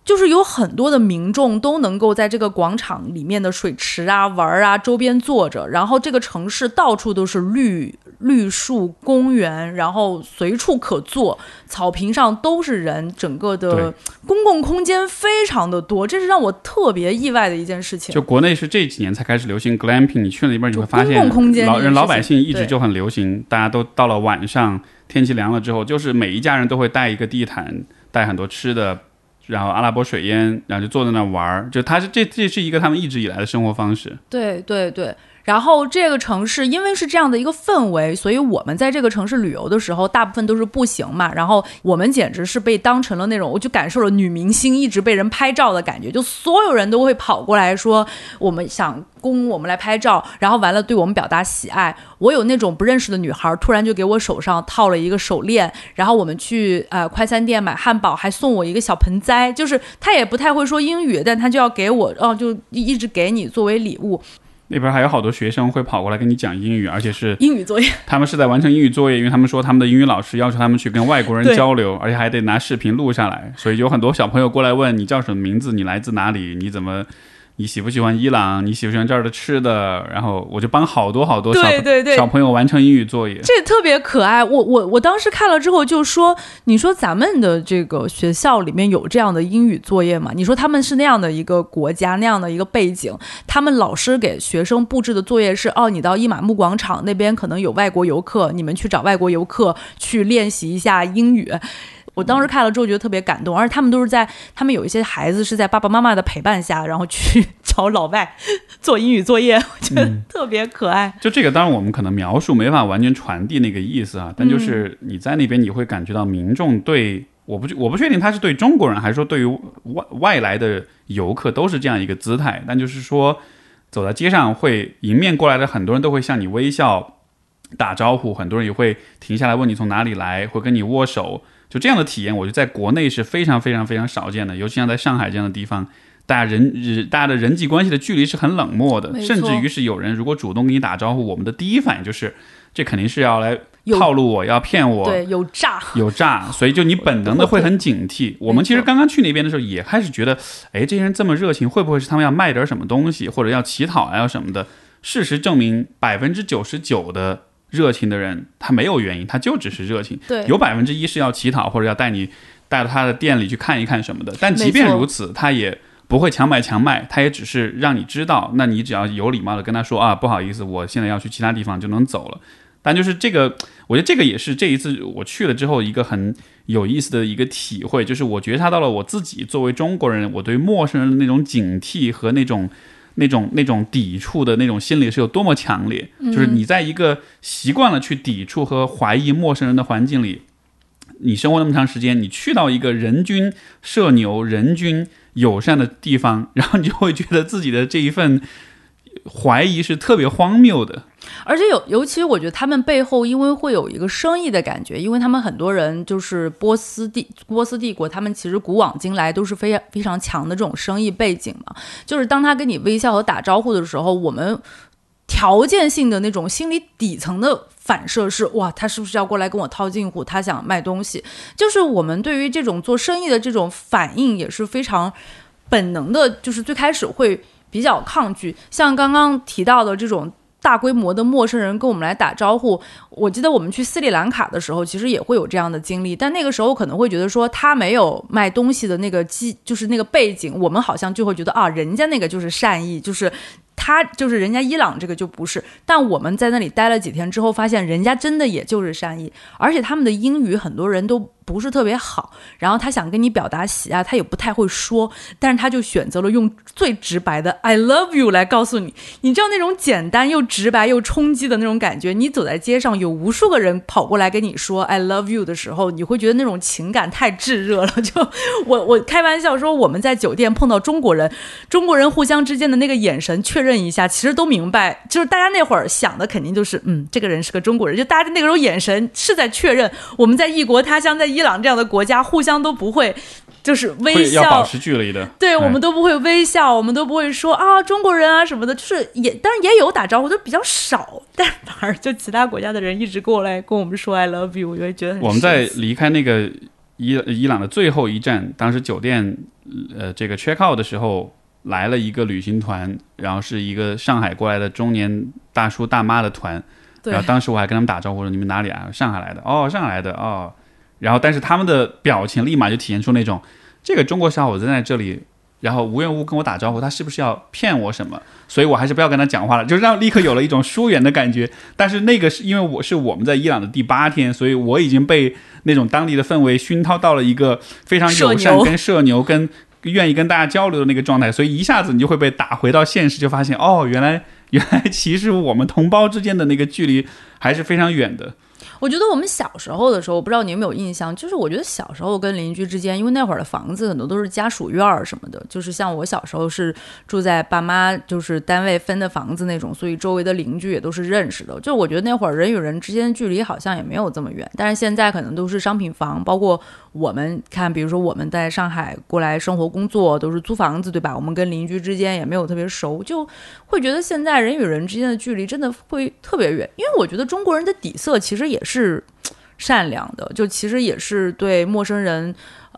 就是有很多的民众都能够在这个广场里面的水池啊玩啊，周边坐着，然后这个城市到处都是绿。绿树、公园，然后随处可坐，草坪上都是人，整个的公共空间非常的多，这是让我特别意外的一件事情。就国内是这几年才开始流行 glamping，你去了那边你会发现，公共空间老人老百姓一直就很流行，大家都到了晚上天气凉了之后，就是每一家人都会带一个地毯，带很多吃的。然后阿拉伯水烟，然后就坐在那玩儿，就他是这这是一个他们一直以来的生活方式。对对对。然后这个城市因为是这样的一个氛围，所以我们在这个城市旅游的时候，大部分都是步行嘛。然后我们简直是被当成了那种，我就感受了女明星一直被人拍照的感觉，就所有人都会跑过来说我们想供我们来拍照，然后完了对我们表达喜爱。我有那种不认识的女孩，突然就给我手上套了一个手链，然后我们去呃快餐店买汉堡，还送我一个小盆栽，就是她也不太会说英语，但她就要给我哦，就一直给你作为礼物。那边还有好多学生会跑过来跟你讲英语，而且是英语作业。他们是在完成英语作业，因为他们说他们的英语老师要求他们去跟外国人交流，而且还得拿视频录下来。所以有很多小朋友过来问你叫什么名字，你来自哪里，你怎么。你喜不喜欢伊朗？你喜不喜欢这儿的吃的？然后我就帮好多好多小对对对小朋友完成英语作业，这特别可爱。我我我当时看了之后就说：“你说咱们的这个学校里面有这样的英语作业吗？你说他们是那样的一个国家，那样的一个背景，他们老师给学生布置的作业是：哦，你到伊玛目广场那边可能有外国游客，你们去找外国游客去练习一下英语。”我当时看了之后觉得特别感动，而且他们都是在他们有一些孩子是在爸爸妈妈的陪伴下，然后去 找老外做英语作业，我觉得特别可爱。就这个，当然我们可能描述没法完全传递那个意思啊，但就是你在那边你会感觉到民众对我不我不确定他是对中国人还是说对于外外来的游客都是这样一个姿态，但就是说走在街上会迎面过来的很多人都会向你微笑打招呼，很多人也会停下来问你从哪里来，会跟你握手。就这样的体验，我觉得在国内是非常非常非常少见的，尤其像在上海这样的地方，大家人人大家的人际关系的距离是很冷漠的，甚至于是有人如果主动跟你打招呼，我们的第一反应就是这肯定是要来套路我，要骗我，对，有诈，有诈，所以就你本能的会很警惕。我们其实刚刚去那边的时候也开始觉得，哎，这些人这么热情，会不会是他们要卖点什么东西，或者要乞讨啊什么的？事实证明，百分之九十九的。热情的人，他没有原因，他就只是热情。对，有百分之一是要乞讨或者要带你带到他的店里去看一看什么的。但即便如此，他也不会强买强卖，他也只是让你知道。那你只要有礼貌的跟他说啊，不好意思，我现在要去其他地方就能走了。但就是这个，我觉得这个也是这一次我去了之后一个很有意思的一个体会，就是我觉察到了我自己作为中国人，我对陌生人的那种警惕和那种。那种那种抵触的那种心理是有多么强烈？就是你在一个习惯了去抵触和怀疑陌生人的环境里，你生活那么长时间，你去到一个人均社牛、人均友善的地方，然后你就会觉得自己的这一份怀疑是特别荒谬的。而且有，尤其我觉得他们背后，因为会有一个生意的感觉，因为他们很多人就是波斯帝波斯帝国，他们其实古往今来都是非常非常强的这种生意背景嘛。就是当他跟你微笑和打招呼的时候，我们条件性的那种心理底层的反射是：哇，他是不是要过来跟我套近乎？他想卖东西。就是我们对于这种做生意的这种反应也是非常本能的，就是最开始会比较抗拒。像刚刚提到的这种。大规模的陌生人跟我们来打招呼，我记得我们去斯里兰卡的时候，其实也会有这样的经历，但那个时候可能会觉得说他没有卖东西的那个机，就是那个背景，我们好像就会觉得啊，人家那个就是善意，就是他就是人家伊朗这个就不是。但我们在那里待了几天之后，发现人家真的也就是善意，而且他们的英语很多人都。不是特别好，然后他想跟你表达喜爱，他也不太会说，但是他就选择了用最直白的 "I love you" 来告诉你。你知道那种简单又直白又冲击的那种感觉。你走在街上，有无数个人跑过来跟你说 "I love you" 的时候，你会觉得那种情感太炙热了。就我我开玩笑说，我们在酒店碰到中国人，中国人互相之间的那个眼神确认一下，其实都明白，就是大家那会儿想的肯定就是，嗯，这个人是个中国人，就大家那个时候眼神是在确认我们在异国他乡在。伊朗这样的国家，互相都不会，就是微笑，要保持距离的。对我们都不会微笑，我们都不会说啊中国人啊什么的，就是也当然也有打招呼，就比较少。但反而就其他国家的人一直过来跟我们说 I love you，我就会觉得很。我们在离开那个伊伊朗的最后一站，当时酒店呃这个 check out 的时候，来了一个旅行团，然后是一个上海过来的中年大叔大妈的团。然后当时我还跟他们打招呼说：“你们哪里啊？上海来的哦，上海来的哦。”然后但是他们的表情立马就体现出那种这个中国小伙子在这里。然后无缘无故跟我打招呼，他是不是要骗我什么？所以我还是不要跟他讲话了，就让立刻有了一种疏远的感觉。但是那个是因为我是我们在伊朗的第八天，所以我已经被那种当地的氛围熏陶到了一个非常友善、跟社牛、跟愿意跟大家交流的那个状态，所以一下子你就会被打回到现实，就发现哦，原来原来其实我们同胞之间的那个距离还是非常远的。我觉得我们小时候的时候，我不知道你有没有印象，就是我觉得小时候跟邻居之间，因为那会儿的房子很多都是家属院儿什么的，就是像我小时候是住在爸妈就是单位分的房子那种，所以周围的邻居也都是认识的。就我觉得那会儿人与人之间的距离好像也没有这么远，但是现在可能都是商品房，包括我们看，比如说我们在上海过来生活工作都是租房子，对吧？我们跟邻居之间也没有特别熟，就会觉得现在人与人之间的距离真的会特别远，因为我觉得中国人的底色其实也是善良的，就其实也是对陌生人，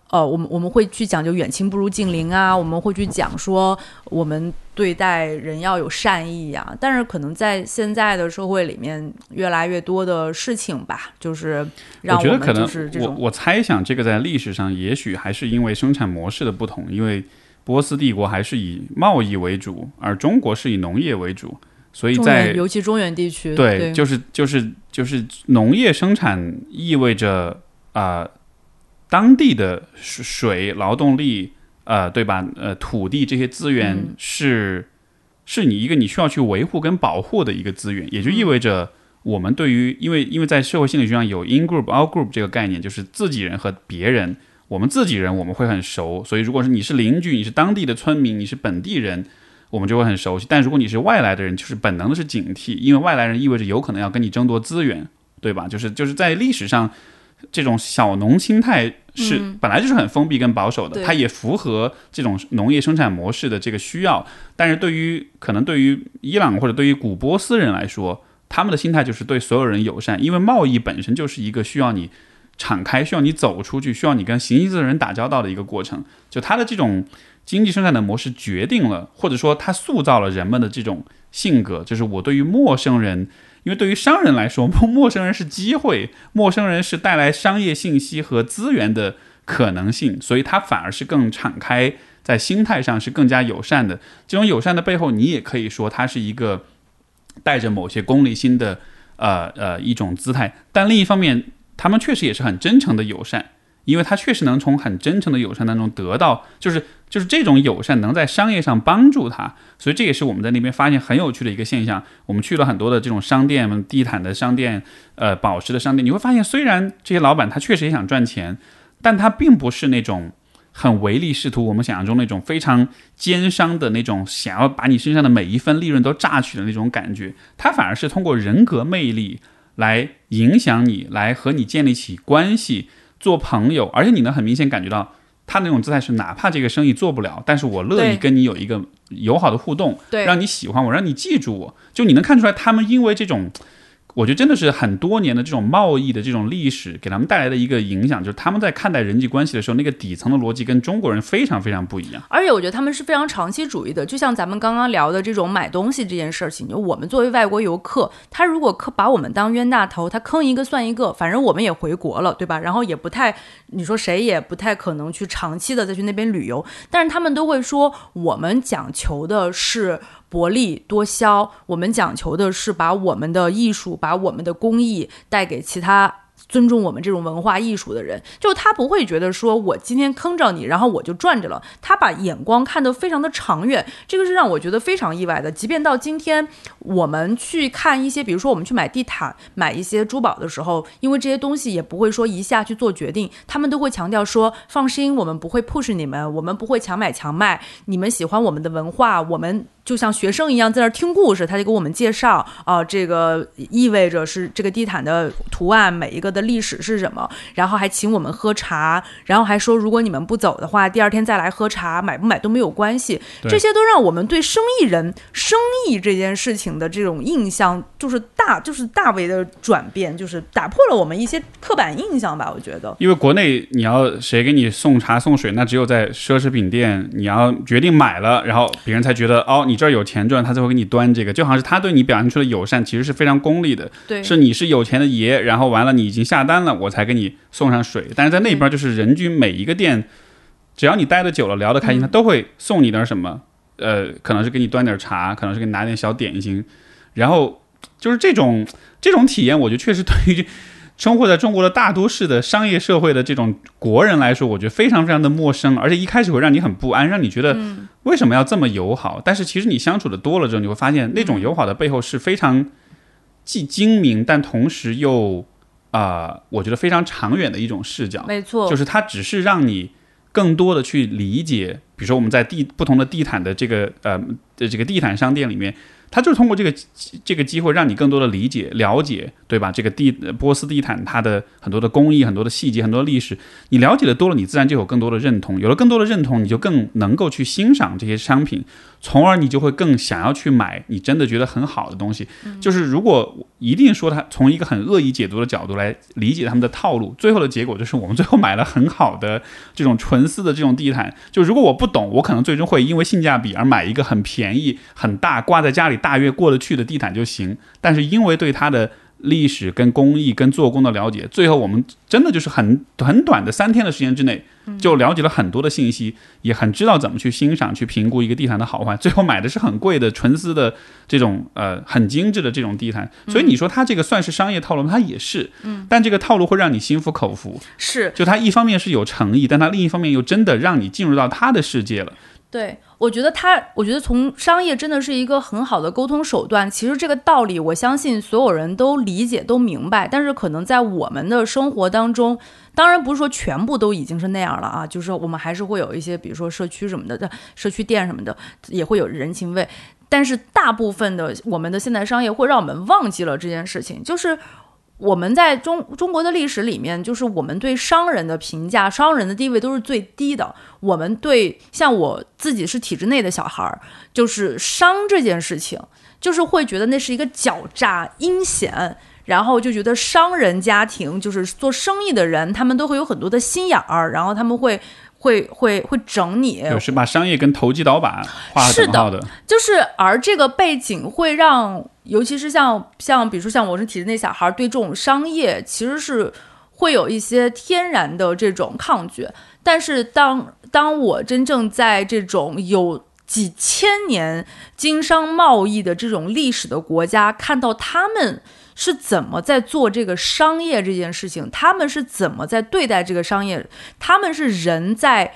呃，我们我们会去讲究远亲不如近邻啊，我们会去讲说我们对待人要有善意呀、但是可能在现在的社会里面，越来越多的事情吧，就是让我觉得可能我我猜想这个在历史上也许还是因为生产模式的不同，因为波斯帝国还是以贸易为主，而中国是以农业为主，所以在尤其中原地区，对，对就是就是就是农业生产意味着啊、呃当地的水水、劳动力，呃，对吧？呃，土地这些资源嗯是、是你一个你需要去维护跟保护的一个资源，也就意味着我们对于，因为因为在社会心理学上有 in group out group 这个概念，就是自己人和别人。我们自己人我们会很熟，所以如果是你是邻居，你是当地的村民，你是本地人，我们就会很熟悉。但如果你是外来的人，就是本能的是警惕，因为外来人意味着有可能要跟你争夺资源，对吧？就是就是在历史上，这种小农心态是、本来就是很封闭跟保守的，它也符合这种农业生产模式的这个需要。但是对于可能对于伊朗或者对于古波斯人来说，他们的心态就是对所有人友善，因为贸易本身就是一个需要你敞开、需要你走出去、需要你跟形形色色人打交道的一个过程。就它的这种经济生产的模式决定了，或者说它塑造了人们的这种性格。就是我对于陌生人，因为对于商人来说，陌陌生人是机会，陌生人是带来商业信息和资源的可能性，所以他反而是更敞开，在心态上是更加友善的。这种友善的背后，你也可以说它是一个带着某些功利心的呃呃一种姿态，但另一方面，他们确实也是很真诚的友善。因为他确实能从很真诚的友善当中得到，就是就是这种友善能在商业上帮助他，所以这也是我们在那边发现很有趣的一个现象。我们去了很多的这种商店、地毯的商店、呃宝石的商店，你会发现，虽然这些老板他确实也想赚钱，但他并不是那种很唯利是图，我们想象中那种非常奸商的那种想要把你身上的每一分利润都榨取的那种感觉，他反而是通过人格魅力来影响你，来和你建立起关系。做朋友，而且你能很明显感觉到他那种姿态是，哪怕这个生意做不了，但是我乐意跟你有一个友好的互动，对让你喜欢我，让你记住我。就你能看出来，他们因为这种，我觉得真的是很多年的这种贸易的这种历史，给他们带来的一个影响，就是他们在看待人际关系的时候，那个底层的逻辑跟中国人非常非常不一样。而且我觉得他们是非常长期主义的，就像咱们刚刚聊的这种买东西这件事情，就我们作为外国游客，他如果坑把我们当冤大头，他坑一个算一个，反正我们也回国了，对吧？然后也不太，你说谁也不太可能去长期的再去那边旅游，但是他们都会说，我们讲求的是薄利多销，我们讲求的是把我们的艺术、把我们的工艺带给其他。尊重我们这种文化艺术的人，就他不会觉得说我今天坑着你，然后我就赚着了。他把眼光看得非常的长远，这个是让我觉得非常意外的。即便到今天，我们去看一些，比如说我们去买地毯、买一些珠宝的时候，因为这些东西也不会说一下去做决定，他们都会强调说，放心，我们不会 push 你们，我们不会强买强卖。你们喜欢我们的文化，我们就像学生一样在那儿听故事，他就给我们介绍啊、这个意味着是这个地毯的图案每一个的历史是什么，然后还请我们喝茶，然后还说如果你们不走的话，第二天再来喝茶，买不买都没有关系。这些都让我们对生意人、生意这件事情的这种印象，就是大，就是大为的转变，就是打破了我们一些刻板印象吧。我觉得，因为国内你要谁给你送茶送水，那只有在奢侈品店，你要决定买了，然后别人才觉得哦，你这儿有钱赚，他才会给你端这个，就好像是他对你表现出的友善，其实是非常功利的，对，是你是有钱的爷，然后完了你已经下单了，我才给你送上水。但是在那边就是人均每一个店，只要你待的久了，聊得开心，他都会送你点什么，呃，可能是给你端点茶，可能是给你拿点小点心，然后就是这种这种体验，我觉得确实对于。生活在中国的大都市的商业社会的这种国人来说，我觉得非常非常的陌生，而且一开始会让你很不安，让你觉得为什么要这么友好？但是其实你相处的多了之后，你会发现那种友好的背后是非常既精明，但同时又啊、我觉得非常长远的一种视角。没错，就是它只是让你更多的去理解，比如说我们在地不同的地毯的这个呃的这个地毯商店里面，它就是通过这个这个机会让你更多的理解、了解，对吧？这个地呃波斯地毯它的很多的工艺、很多的细节、很多的历史，你了解的多了，你自然就有更多的认同，有了更多的认同，你就更能够去欣赏这些商品，从而你就会更想要去买你真的觉得很好的东西。就是如果一定说他从一个很恶意解读的角度来理解他们的套路，最后的结果就是我们最后买了很好的这种纯丝的这种地毯。就如果我不懂，我可能最终会因为性价比而买一个很便宜、很大挂在家里大约过得去的地毯就行。但是因为对它的历史跟工艺跟做工的了解，最后我们真的就是很很短的三天的时间之内，就了解了很多的信息，也很知道怎么去欣赏、去评估一个地毯的好坏。最后买的是很贵的纯丝的这种呃很精致的这种地毯，所以你说它这个算是商业套路吗？它也是，但这个套路会让你心服口服。是就它一方面是有诚意，但它另一方面又真的让你进入到他的世界了。对，我觉得他，我觉得从商业真的是一个很好的沟通手段。其实这个道理，我相信所有人都理解、都明白。但是可能在我们的生活当中，当然不是说全部都已经是那样了啊，就是我们还是会有一些，比如说社区什么的，社区店什么的，也会有人情味。但是大部分的我们的现代商业会让我们忘记了这件事情，就是。我们在中中国的历史里面，就是我们对商人的评价，商人的地位都是最低的。我们对像我自己是体制内的小孩儿，就是商这件事情，就是会觉得那是一个狡诈、阴险，然后就觉得商人家庭就是做生意的人，他们都会有很多的心眼儿，然后他们会会会会整你，就是把商业跟投机倒把画是的等号的。就是而这个背景会让，尤其是像像比如说像我是体制内小孩儿，对这种商业其实是会有一些天然的这种抗拒。但是当当我真正在这种有几千年经商贸易的这种历史的国家，看到他们是怎么在做这个商业这件事情，他们是怎么在对待这个商业，他们是人在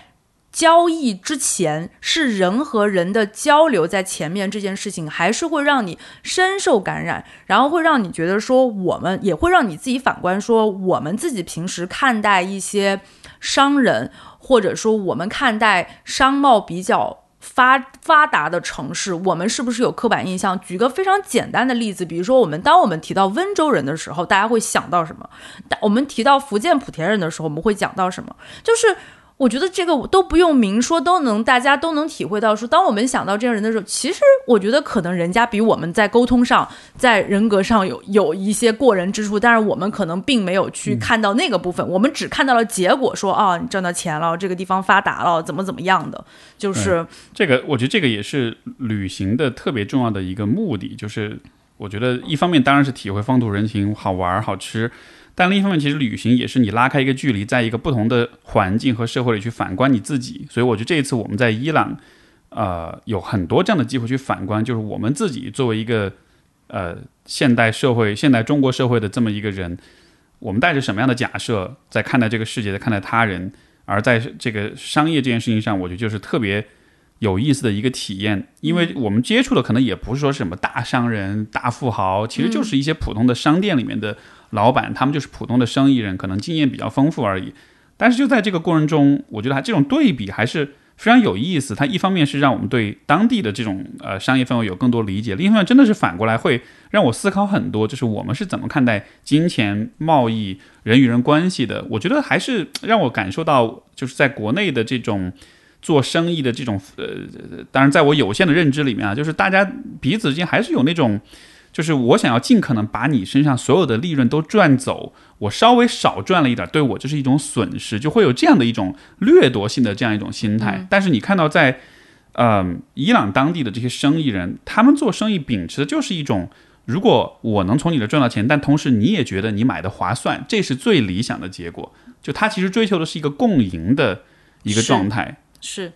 交易之前是人和人的交流在前面这件事情，还是会让你深受感染，然后会让你觉得说，我们也会让你自己反观说，我们自己平时看待一些商人，或者说我们看待商贸比较。发发达的城市，我们是不是有刻板印象？举个非常简单的例子，比如说我们当我们提到温州人的时候，大家会想到什么？但我们提到福建莆田人的时候，我们会讲到什么？就是我觉得这个都不用明说，都能大家都能体会到说，当我们想到这样人的时候，其实我觉得可能人家比我们在沟通上、在人格上有有一些过人之处，但是我们可能并没有去看到那个部分，我们只看到了结果，说啊，你赚到钱了，这个地方发达了，怎么怎么样的，就是这个，我觉得这个也是旅行的特别重要的一个目的，就是我觉得一方面当然是体会风土人情，好玩好吃，但另一方面其实旅行也是你拉开一个距离，在一个不同的环境和社会里去反观你自己。所以我觉得这一次我们在伊朗，呃，有很多这样的机会去反观，就是我们自己作为一个呃现代社会、现代中国社会的这么一个人，我们带着什么样的假设在看待这个世界，在看待他人。而在这个商业这件事情上，我觉得就是特别有意思的一个体验，因为我们接触的可能也不是说什么大商人、大富豪，其实就是一些普通的商店里面的老板，他们就是普通的生意人，可能经验比较丰富而已。但是就在这个过程中，我觉得还这种对比还是非常有意思。它一方面是让我们对当地的这种呃商业氛围有更多理解，另一方面真的是反过来会让我思考很多，就是我们是怎么看待金钱、贸易、人与人关系的。我觉得还是让我感受到，就是在国内的这种做生意的这种呃，当然在我有限的认知里面啊，就是大家彼此之间还是有那种，就是我想要尽可能把你身上所有的利润都赚走，我稍微少赚了一点，对我就是一种损失，就会有这样的一种掠夺性的这样一种心态。但是你看到在。嗯，伊朗当地的这些生意人，他们做生意秉持的就是一种，如果我能从你这赚到钱，但同时你也觉得你买的划算，这是最理想的结果。就他其实追求的是一个共赢的一个状态。是，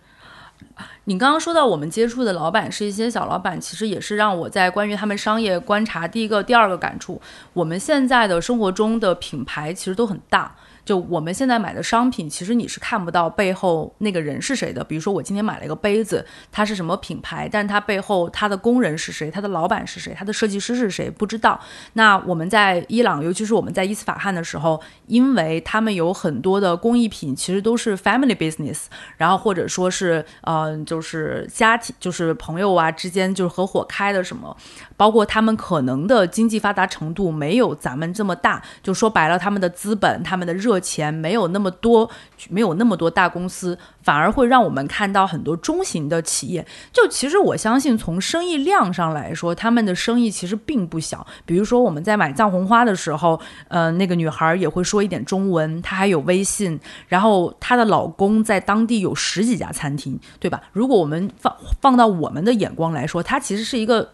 你刚刚说到我们接触的老板是一些小老板，其实也是让我在关于他们商业观察第一个、第二个感触。我们现在的生活中的品牌其实都很大。就我们现在买的商品，其实你是看不到背后那个人是谁的。比如说，我今天买了一个杯子，它是什么品牌，但是它背后它的工人是谁，它的老板是谁，它的设计师是谁，不知道。那我们在伊朗，尤其是我们在伊斯法罕的时候，因为他们有很多的工艺品，其实都是 family business，然后或者说是，嗯，就是家庭，就是朋友啊之间就是合伙开的什么，包括他们可能的经济发达程度没有咱们这么大，就说白了，他们的资本，他们的热。钱没有那么多，没有那么多大公司，反而会让我们看到很多中型的企业。就其实我相信，从生意量上来说，他们的生意其实并不小。比如说我们在买藏红花的时候，呃，那个女孩也会说一点中文，她还有微信，然后她的老公在当地有十几家餐厅，对吧？如果我们放放到我们的眼光来说，他其实是一个。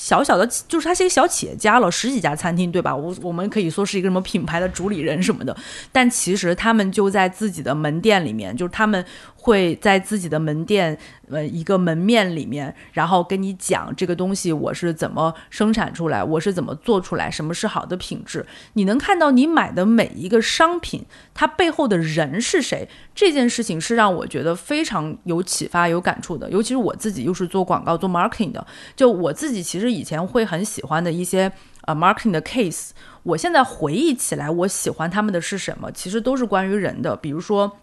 小小的，就是他是一个小企业家了，十几家餐厅，对吧？我我们可以说是一个什么品牌的主理人什么的，但其实他们就在自己的门店里面，就是他们。会在自己的门店，呃，一个门面里面，然后跟你讲这个东西我是怎么生产出来，我是怎么做出来，什么是好的品质。你能看到你买的每一个商品，它背后的人是谁？这件事情是让我觉得非常有启发、有感触的。尤其是我自己又是做广告、做 marketing 的，就我自己其实以前会很喜欢的一些呃 marketing 的 case，我现在回忆起来，我喜欢他们的是什么？其实都是关于人的，比如说。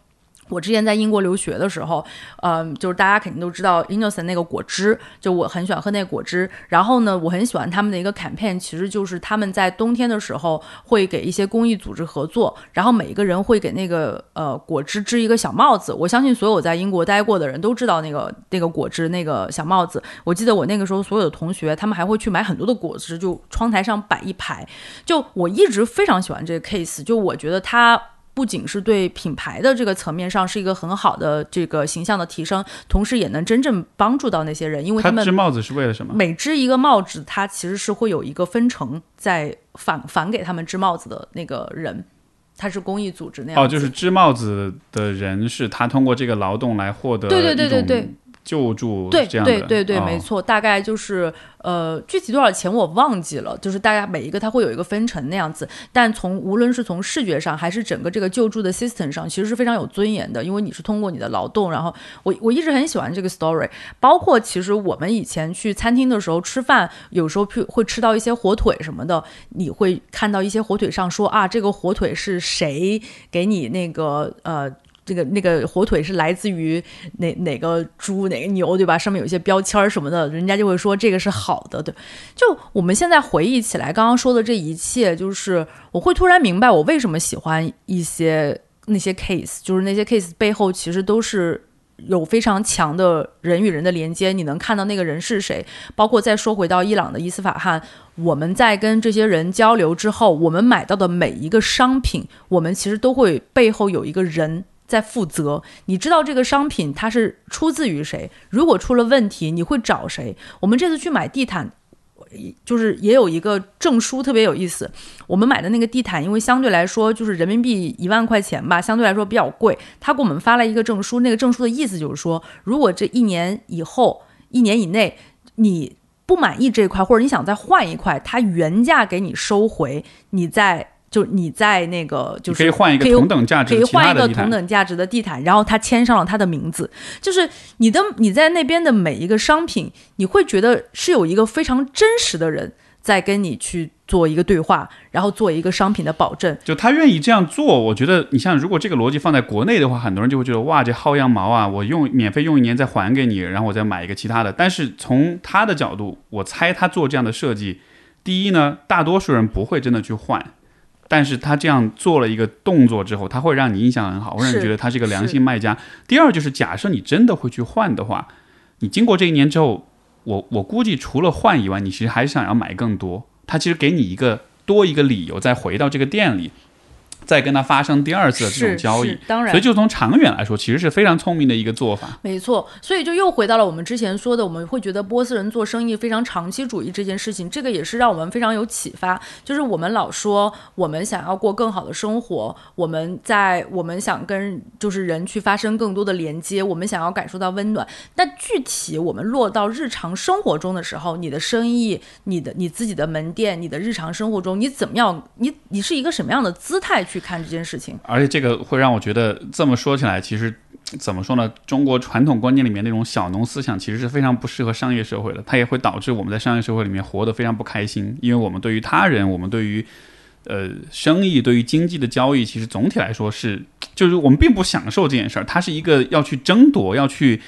我之前在英国留学的时候，嗯，就是大家肯定都知道 Innocent 那个果汁，就我很喜欢喝那个果汁。然后呢，我很喜欢他们的一个 campaign，其实就是他们在冬天的时候会给一些公益组织合作，然后每一个人会给那个呃果汁织一个小帽子。我相信所有在英国待过的人都知道那个那个果汁那个小帽子。我记得我那个时候所有的同学，他们还会去买很多的果汁，就窗台上摆一排。就我一直非常喜欢这个 case，就我觉得它。不仅是对品牌的这个层面上是一个很好的这个形象的提升，同时也能真正帮助到那些人，因为他们织帽子是为了什么？每织一个帽子，它其实是会有一个分成在返返给他们织帽子的那个人，他是公益组织那样。哦，就是织帽子的人是他通过这个劳动来获得对对对对对救助，对对对对，没错，大概就是。呃，具体多少钱我忘记了，就是大家每一个它会有一个分成那样子，但从无论是从视觉上还是整个这个救助的 system 上，其实是非常有尊严的，因为你是通过你的劳动，然后我我一直很喜欢这个 story，包括其实我们以前去餐厅的时候吃饭，有时候会会吃到一些火腿什么的，你会看到一些火腿上说啊，这个火腿是谁给你那个呃。这个那个火腿是来自于哪哪个猪哪个牛对吧？上面有一些标签儿什么的，人家就会说这个是好的。对，就我们现在回忆起来，刚刚说的这一切，就是我会突然明白我为什么喜欢一些那些 case，就是那些 case 背后其实都是有非常强的人与人的连接。你能看到那个人是谁？包括再说回到伊朗的伊斯法罕，我们在跟这些人交流之后，我们买到的每一个商品，我们其实都会背后有一个人。在负责，你知道这个商品它是出自于谁？如果出了问题，你会找谁？我们这次去买地毯，就是也有一个证书，特别有意思。我们买的那个地毯，因为相对来说就是人民币一万块钱吧，相对来说比较贵。他给我们发了一个证书，那个证书的意思就是说，如果这一年以后、一年以内你不满意这块，或者你想再换一块，他原价给你收回，你再。就你在那个，就是可以换一个同等价值，可以换一个同等价值的地毯，然后他签上了他的名字。就是你的你在那边的每一个商品，你会觉得是有一个非常真实的人在跟你去做一个对话，然后做一个商品的保证。就他愿意这样做，我觉得你像如果这个逻辑放在国内的话，很多人就会觉得哇，这薅羊毛啊！我用免费用一年再还给你，然后我再买一个其他的。但是从他的角度，我猜他做这样的设计。第一呢，大多数人不会真的去换，但是他这样做了一个动作之后，他会让你印象很好，会让你觉得他是一个良心卖家。第二就是，假设你真的会去换的话，你经过这一年之后，我我估计除了换以外，你其实还想要买更多。他其实给你一个多一个理由，再回到这个店里，再跟他发生第二次的这种交易。当然所以，就从长远来说，其实是非常聪明的一个做法。没错，所以就又回到了我们之前说的，我们会觉得波斯人做生意非常长期主义这件事情，这个也是让我们非常有启发。就是我们老说我们想要过更好的生活，我们在我们想跟就是人去发生更多的连接，我们想要感受到温暖。但具体我们落到日常生活中的时候，你的生意、你的你自己的门店、你的日常生活中，你怎么样？你你是一个什么样的姿态去去看这件事情？而且这个会让我觉得，这么说起来，其实怎么说呢？中国传统观念里面那种小农思想，其实是非常不适合商业社会的。它也会导致我们在商业社会里面活得非常不开心，因为我们对于他人，我们对于呃生意、对于经济的交易，其实总体来说是，就是我们并不享受这件事儿。它是一个要去争夺、要去。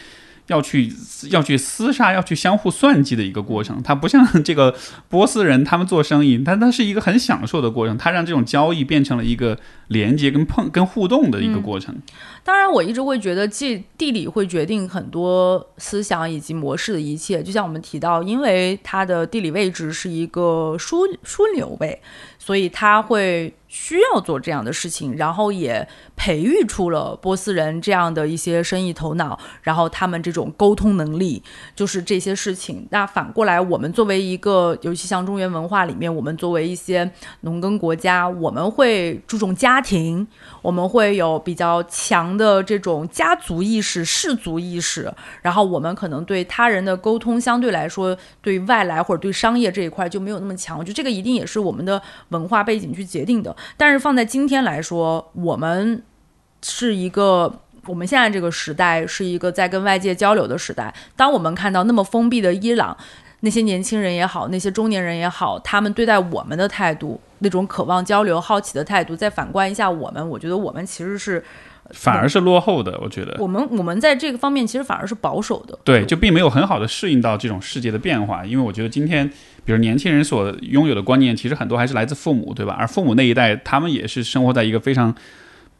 要去要去厮杀，要去相互算计的一个过程。它不像这个波斯人他们做生意，但它是一个很享受的过程。它让这种交易变成了一个连接、跟碰、跟互动的一个过程。当然，我一直会觉得，地地理会决定很多思想以及模式的一切。就像我们提到，因为它的地理位置是一个枢枢纽位，所以它会需要做这样的事情，然后也培育出了波斯人这样的一些生意头脑，然后他们这种沟通能力，就是这些事情。那反过来，我们作为一个，尤其像中原文化里面，我们作为一些农耕国家，我们会注重家庭，我们会有比较强的这种家族意识、氏族意识，然后我们可能对他人的沟通相对来说，对外来或者对商业这一块就没有那么强。我觉得这个一定也是我们的文化背景去决定的。但是放在今天来说，我们是一个。我们现在这个时代是一个在跟外界交流的时代。当我们看到那么封闭的伊朗，那些年轻人也好，那些中年人也好，他们对待我们的态度，那种渴望交流、好奇的态度，再反观一下我们，我觉得我们其实是反而是落后的，我觉得我们我们在这个方面其实反而是保守的。对，就并没有很好的适应到这种世界的变化。因为我觉得今天，比如年轻人所拥有的观念，其实很多还是来自父母，对吧？而父母那一代，他们也是生活在一个非常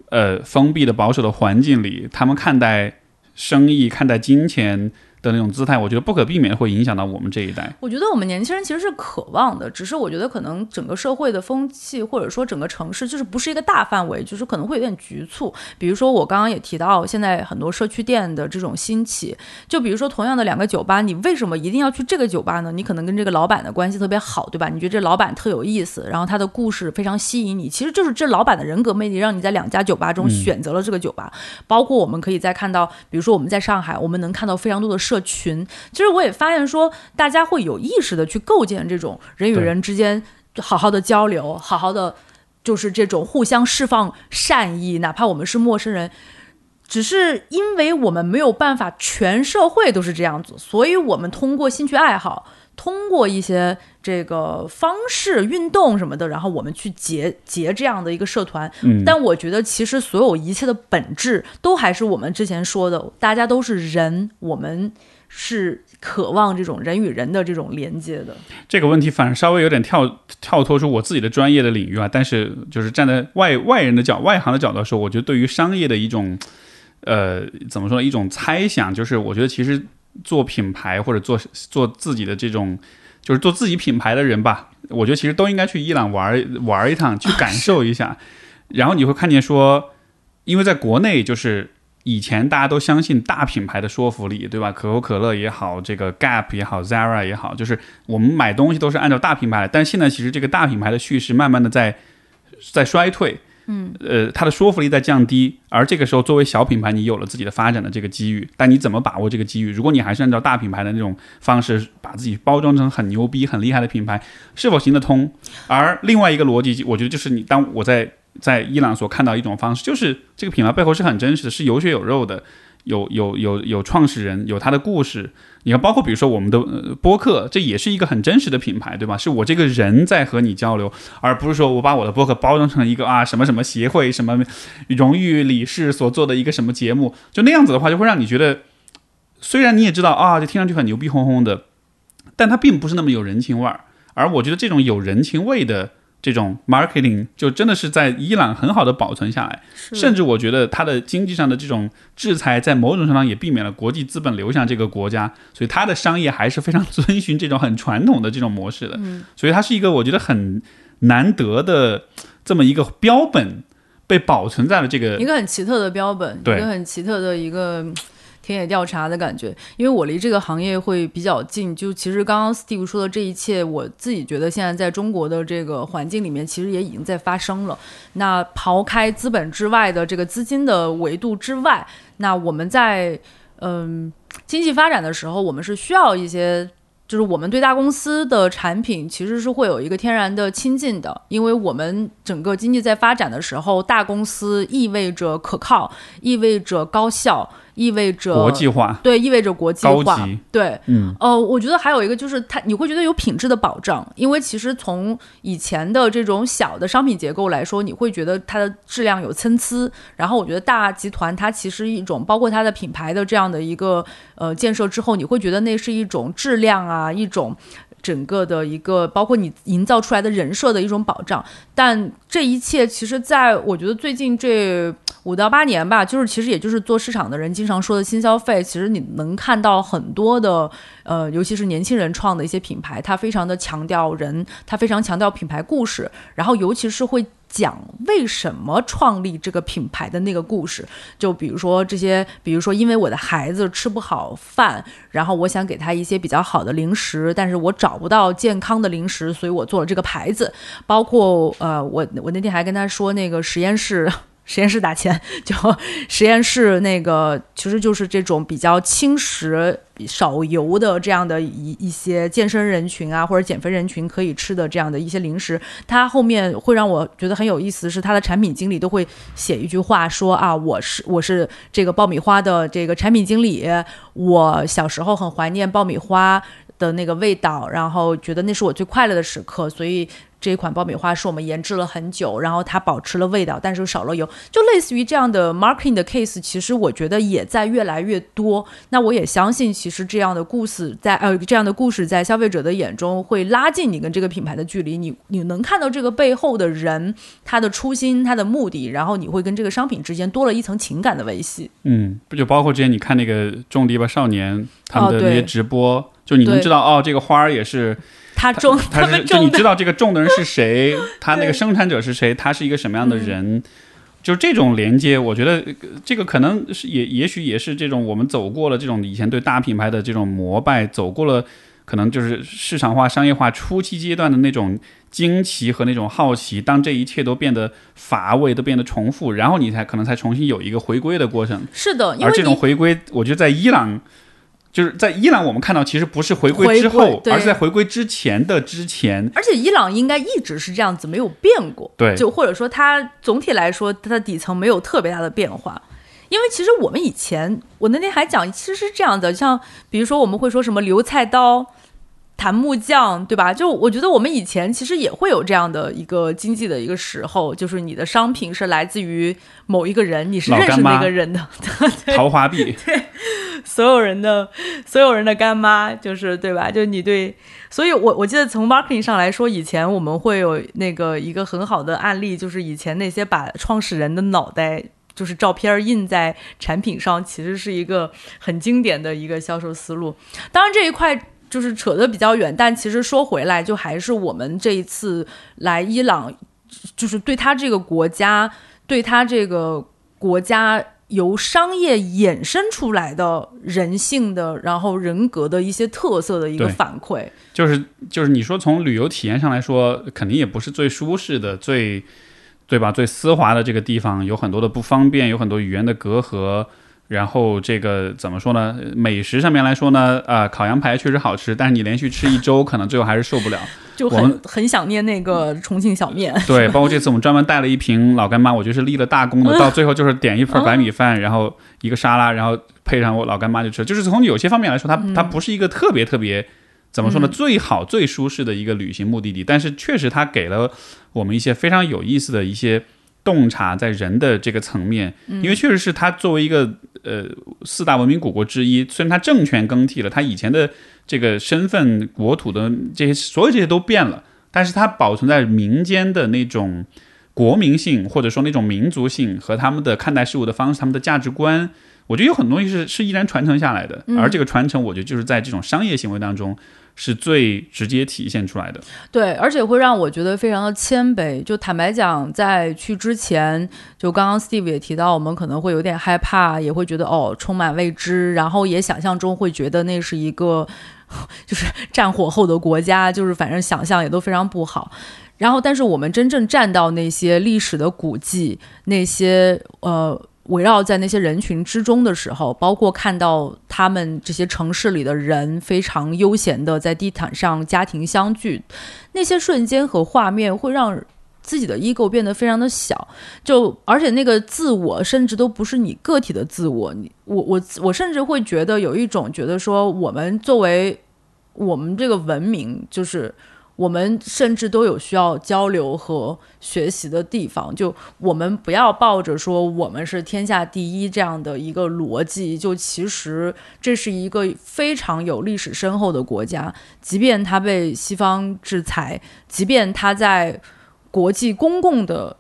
呃封闭的、保守的环境里，他们看待生意、看待金钱的那种姿态，我觉得不可避免会影响到我们这一代。我觉得我们年轻人其实是渴望的，只是我觉得可能整个社会的风气，或者说整个城市，就是不是一个大范围，就是可能会有点局促。比如说我刚刚也提到，现在很多社区店的这种兴起，就比如说同样的两个酒吧，你为什么一定要去这个酒吧呢？你可能跟这个老板的关系特别好，对吧？你觉得这老板特有意思，然后他的故事非常吸引你，其实就是这老板的人格魅力，让你在两家酒吧中选择了这个酒吧。包括我们可以再看到，比如说我们在上海，我们能看到非常多的社群。其实我也发现说，大家会有意识的去构建这种人与人之间好好的交流，好好的就是这种互相释放善意，哪怕我们是陌生人。只是因为我们没有办法，全社会都是这样子，所以我们通过兴趣爱好，通过一些这个方式、运动什么的，然后我们去结结这样的一个社团。嗯，但我觉得其实所有一切的本质，都还是我们之前说的，大家都是人，我们是渴望这种人与人的这种连接的。这个问题反而稍微有点跳跳脱出我自己的专业的领域啊，但是就是站在外外人的角外行的角度说，我觉得对于商业的一种呃怎么说呢，一种猜想，就是我觉得其实做品牌或者做做自己的这种就是做自己品牌的人吧，我觉得其实都应该去伊朗玩玩一趟，去感受一下，然后你会看见说，因为在国内就是。以前大家都相信大品牌的说服力，对吧？可口可乐也好，这个 Gap 也好，Zara 也好，就是我们买东西都是按照大品牌。但现在其实这个大品牌的叙事慢慢的在在衰退，嗯，呃，它的说服力在降低。而这个时候，作为小品牌，你有了自己的发展的这个机遇，但你怎么把握这个机遇？如果你还是按照大品牌的那种方式，把自己包装成很牛逼、很厉害的品牌，是否行得通？而另外一个逻辑，我觉得就是你当我在。在伊朗所看到一种方式，就是这个品牌背后是很真实的，是有血有肉的，有有有有创始人，有他的故事。你看，包括比如说我们的播客，这也是一个很真实的品牌，对吧？是我这个人在和你交流，而不是说我把我的播客包装成一个啊什么什么协会、什么荣誉理事所做的一个什么节目，就那样子的话，就会让你觉得，虽然你也知道啊，这听上去很牛逼哄哄的，但它并不是那么有人情味儿。而我觉得这种有人情味的这种 marketing 就真的是在伊朗很好的保存下来，甚至我觉得它的经济上的这种制裁，在某种程度上也避免了国际资本流向这个国家，所以它的商业还是非常遵循这种很传统的这种模式的。所以它是一个我觉得很难得的这么一个标本，被保存在了这个一个很奇特的标本，一个很奇特的一个。田野调查的感觉，因为我离这个行业会比较近。就其实刚刚 Steve 说的这一切，我自己觉得现在在中国的这个环境里面，其实也已经在发生了。那刨开资本之外的这个资金的维度之外，那我们在嗯经济发展的时候，我们是需要一些。就是我们对大公司的产品其实是会有一个天然的亲近的，因为我们整个经济在发展的时候，大公司意味着可靠，意味着高效，意味着国际化，对，意味着国际化，对，嗯，呃，我觉得还有一个就是它，你会觉得有品质的保障，因为其实从以前的这种小的商品结构来说，你会觉得它的质量有参差，然后我觉得大集团它其实一种包括它的品牌的这样的一个呃建设之后，你会觉得那是一种质量啊。啊，一种整个的一个，包括你营造出来的人设的一种保障，但这一切其实，在我觉得最近这五到八年吧，就是其实也就是做市场的人经常说的新消费，其实你能看到很多的，呃，尤其是年轻人创的一些品牌，它非常的强调人，他非常强调品牌故事，然后尤其是会。讲为什么创立这个品牌的那个故事，就比如说这些，比如说因为我的孩子吃不好饭，然后我想给他一些比较好的零食，但是我找不到健康的零食，所以我做了这个牌子。包括呃，我我那天还跟他说那个实验室。实验室打钱，就实验室那个，其实就是这种比较轻食、少油的这样的一一些健身人群啊，或者减肥人群可以吃的这样的一些零食。它后面会让我觉得很有意思，是它的产品经理都会写一句话说啊，我是我是这个爆米花的这个产品经理，我小时候很怀念爆米花的那个味道，然后觉得那是我最快乐的时刻，所以。这一款爆米花是我们研制了很久，然后它保持了味道，但是少了油，就类似于这样的 marketing 的 case，其实我觉得也在越来越多。那我也相信，其实这样的故事在呃这样的故事在消费者的眼中会拉近你跟这个品牌的距离。你你能看到这个背后的人，他的初心，他的目的，然后你会跟这个商品之间多了一层情感的维系。嗯，不就包括之前你看那个种地吧少年他们的那些直播，就你能知道哦，这个花儿也是。他种，他们种，就你知道这个种的人是谁，他那个生产者是谁，他是一个什么样的人，就是这种连接，我觉得这个可能是也也许也是这种我们走过了这种以前对大品牌的这种膜拜，走过了可能就是市场化、商业化初期阶段的那种惊奇和那种好奇，当这一切都变得乏味，都变得重复，然后你才可能才重新有一个回归的过程。是的，而这种回归，我觉得在伊朗。就是在伊朗，我们看到其实不是回归之后，而是在回归之前的之前。而且伊朗应该一直是这样子，没有变过。对，就或者说它总体来说，它的底层没有特别大的变化。因为其实我们以前，我那天还讲，其实是这样的，像比如说我们会说什么留菜刀。檀木匠，对吧？就我觉得我们以前其实也会有这样的一个经济的一个时候，就是你的商品是来自于某一个人，你是认识那个人的。桃花币。对，所有人的所有人的干妈，就是对吧？就你对，所以我我记得从 marketing 上来说，以前我们会有那个一个很好的案例，就是以前那些把创始人的脑袋就是照片印在产品上，其实是一个很经典的一个销售思路。当然这一块。就是扯得比较远，但其实说回来，就还是我们这一次来伊朗，就是对他这个国家，对他这个国家由商业衍生出来的人性的，然后人格的一些特色的一个反馈。就是就是你说从旅游体验上来说，肯定也不是最舒适的、最对吧？最丝滑的这个地方，有很多的不方便，有很多语言的隔阂。然后这个怎么说呢？美食上面来说呢，啊，烤羊排确实好吃，但是你连续吃一周，可能最后还是受不了。就很很想念那个重庆小面。对，包括这次我们专门带了一瓶老干妈，我觉得是立了大功的。到最后就是点一份白米饭，然后一个沙拉，然后配上我老干妈就吃。就是从有些方面来说，它它不是一个特别特别怎么说呢？最好最舒适的一个旅行目的地，但是确实它给了我们一些非常有意思的一些。洞察在人的这个层面，因为确实是他作为一个呃四大文明古国之一，虽然他政权更替了，他以前的这个身份、国土的这些所有这些都变了，但是它保存在民间的那种国民性，或者说那种民族性和他们的看待事物的方式、他们的价值观，我觉得有很多东西是是依然传承下来的，而这个传承，我觉得就是在这种商业行为当中。是最直接体现出来的，对，而且会让我觉得非常的谦卑。就坦白讲，在去之前，就刚刚 Steve 也提到，我们可能会有点害怕，也会觉得哦，充满未知，然后也想象中会觉得那是一个 就是战火后的国家，就是反正想象也都非常不好。然后，但是我们真正站到那些历史的古迹，那些呃。围绕在那些人群之中的时候，包括看到他们这些城市里的人非常悠闲的在地毯上家庭相聚，那些瞬间和画面会让自己的 ego 变得非常的小，就而且那个自我甚至都不是你个体的自我，你我我我甚至会觉得有一种觉得说，我们作为我们这个文明就是。我们甚至都有需要交流和学习的地方，就我们不要抱着说我们是天下第一这样的一个逻辑，就其实这是一个非常有历史深厚的国家，即便它被西方制裁，即便它在国际公共的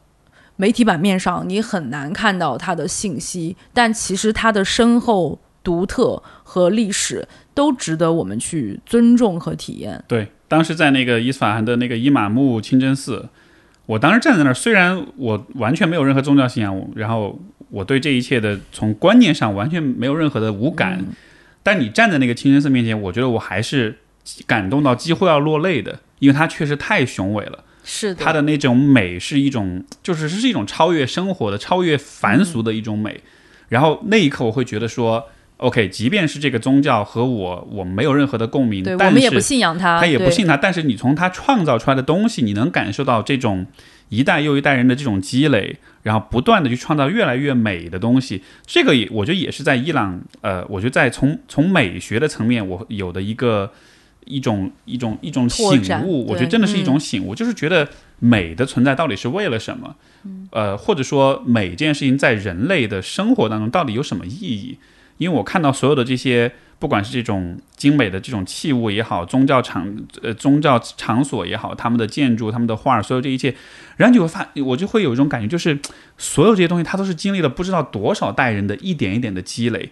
媒体版面上你很难看到它的信息，但其实它的深厚、独特和历史都值得我们去尊重和体验。对。当时在那个伊斯法罕的那个伊玛目清真寺，我当时站在那儿，虽然我完全没有任何宗教信仰，然后我对这一切的从观念上完全没有任何的无感，但你站在那个清真寺面前，我觉得我还是感动到几乎要落泪的，因为它确实太雄伟了。是的，它的那种美是一种，就是是一种超越生活的、超越凡俗的一种美。然后那一刻，我会觉得说。OK，即便是这个宗教和我，我没有任何的共鸣，我们也不信仰他，他也不信他。但是你从他创造出来的东西，你能感受到这种一代又一代人的这种积累，然后不断的去创造越来越美的东西。这个也，我觉得也是在伊朗，呃，我觉得在从从美学的层面，我有的一个一种一种一种醒悟。我觉得真的是一种醒悟，就是觉得美的存在到底是为了什么？呃，或者说美这件事情在人类的生活当中到底有什么意义？因为我看到所有的这些，不管是这种精美的这种器物也好，宗教场呃宗教场所也好，他们的建筑、他们的画，所有这一切，然后你会发，我就会有一种感觉，就是所有这些东西，它都是经历了不知道多少代人的一点一点的积累，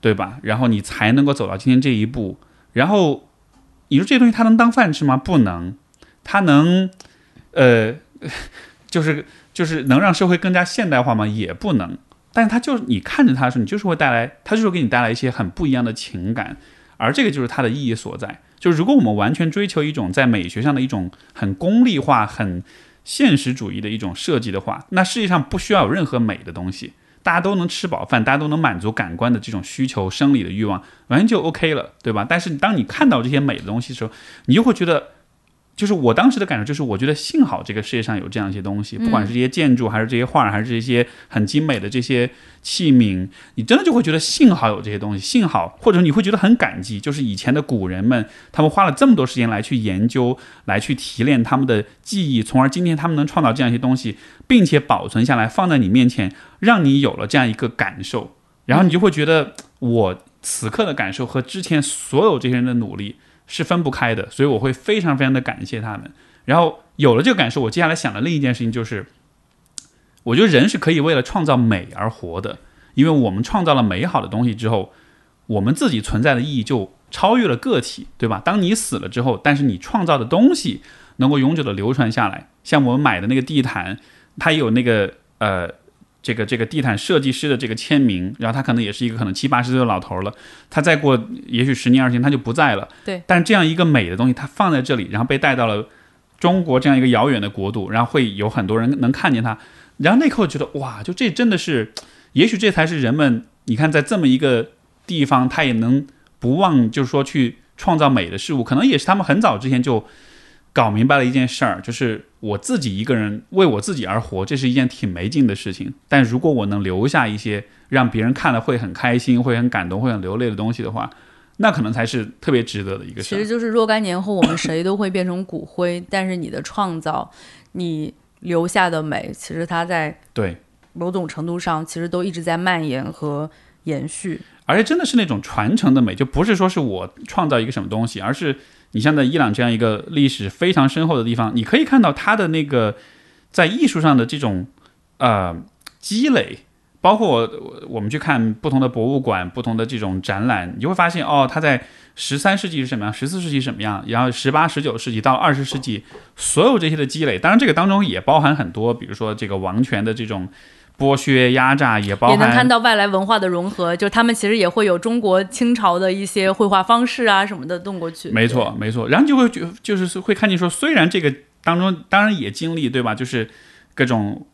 对吧？然后你才能够走到今天这一步。然后你说这些东西它能当饭吃吗？不能。它能，呃，就是就是能让社会更加现代化吗？也不能。但是它就是你看着它的时候，你就是会带来，它就是给你带来一些很不一样的情感，而这个就是它的意义所在。就是如果我们完全追求一种在美学上的一种很功利化、很现实主义的一种设计的话，那世界上不需要有任何美的东西，大家都能吃饱饭，大家都能满足感官的这种需求、生理的欲望，完全就 OK 了，对吧？但是当你看到这些美的东西的时候，你就会觉得。就是我当时的感受，就是我觉得幸好这个世界上有这样一些东西，不管是这些建筑，还是这些画，还是这些很精美的这些器皿，你真的就会觉得幸好有这些东西，幸好或者你会觉得很感激，就是以前的古人们，他们花了这么多时间来去研究，来去提炼他们的技艺，从而今天他们能创造这样一些东西，并且保存下来放在你面前，让你有了这样一个感受，然后你就会觉得我此刻的感受和之前所有这些人的努力。是分不开的，所以我会非常非常的感谢他们。然后有了这个感受，我接下来想的另一件事情就是，我觉得人是可以为了创造美而活的，因为我们创造了美好的东西之后，我们自己存在的意义就超越了个体，对吧？当你死了之后，但是你创造的东西能够永久的流传下来，像我们买的那个地毯，它有那个呃。这个这个地毯设计师的这个签名，然后他可能也是一个可能七八十岁的老头了，他再过也许十年二十年他就不在了。对。但是这样一个美的东西，它放在这里，然后被带到了中国这样一个遥远的国度，然后会有很多人能看见它，然后那刻我觉得哇，就这真的是，也许这才是人们，你看在这么一个地方，他也能不忘，就是说去创造美的事物，可能也是他们很早之前就。搞明白了一件事儿，就是我自己一个人为我自己而活，这是一件挺没劲的事情。但如果我能留下一些让别人看了会很开心、会很感动、会很流泪的东西的话，那可能才是特别值得的一个事。个其实就是若干年后，我们谁都会变成骨灰，但是你的创造，你留下的美，其实它在对某种程度上其实都一直在蔓延和延续。而且真的是那种传承的美，就不是说是我创造一个什么东西，而是你像在伊朗这样一个历史非常深厚的地方，你可以看到它的那个在艺术上的这种呃积累，包括我我们去看不同的博物馆、不同的这种展览，你就会发现哦，它在十三世纪是什么样，十四世纪什么样，然后十八、十九世纪到二十世纪，所有这些的积累，当然这个当中也包含很多，比如说这个王权的这种。剥削、压榨也包含，也能看到外来文化的融合，就他们其实也会有中国清朝的一些绘画方式啊什么的动过去。没错，没错。然后就会就就是会看见说，虽然这个当中当然也经历对吧？就是各种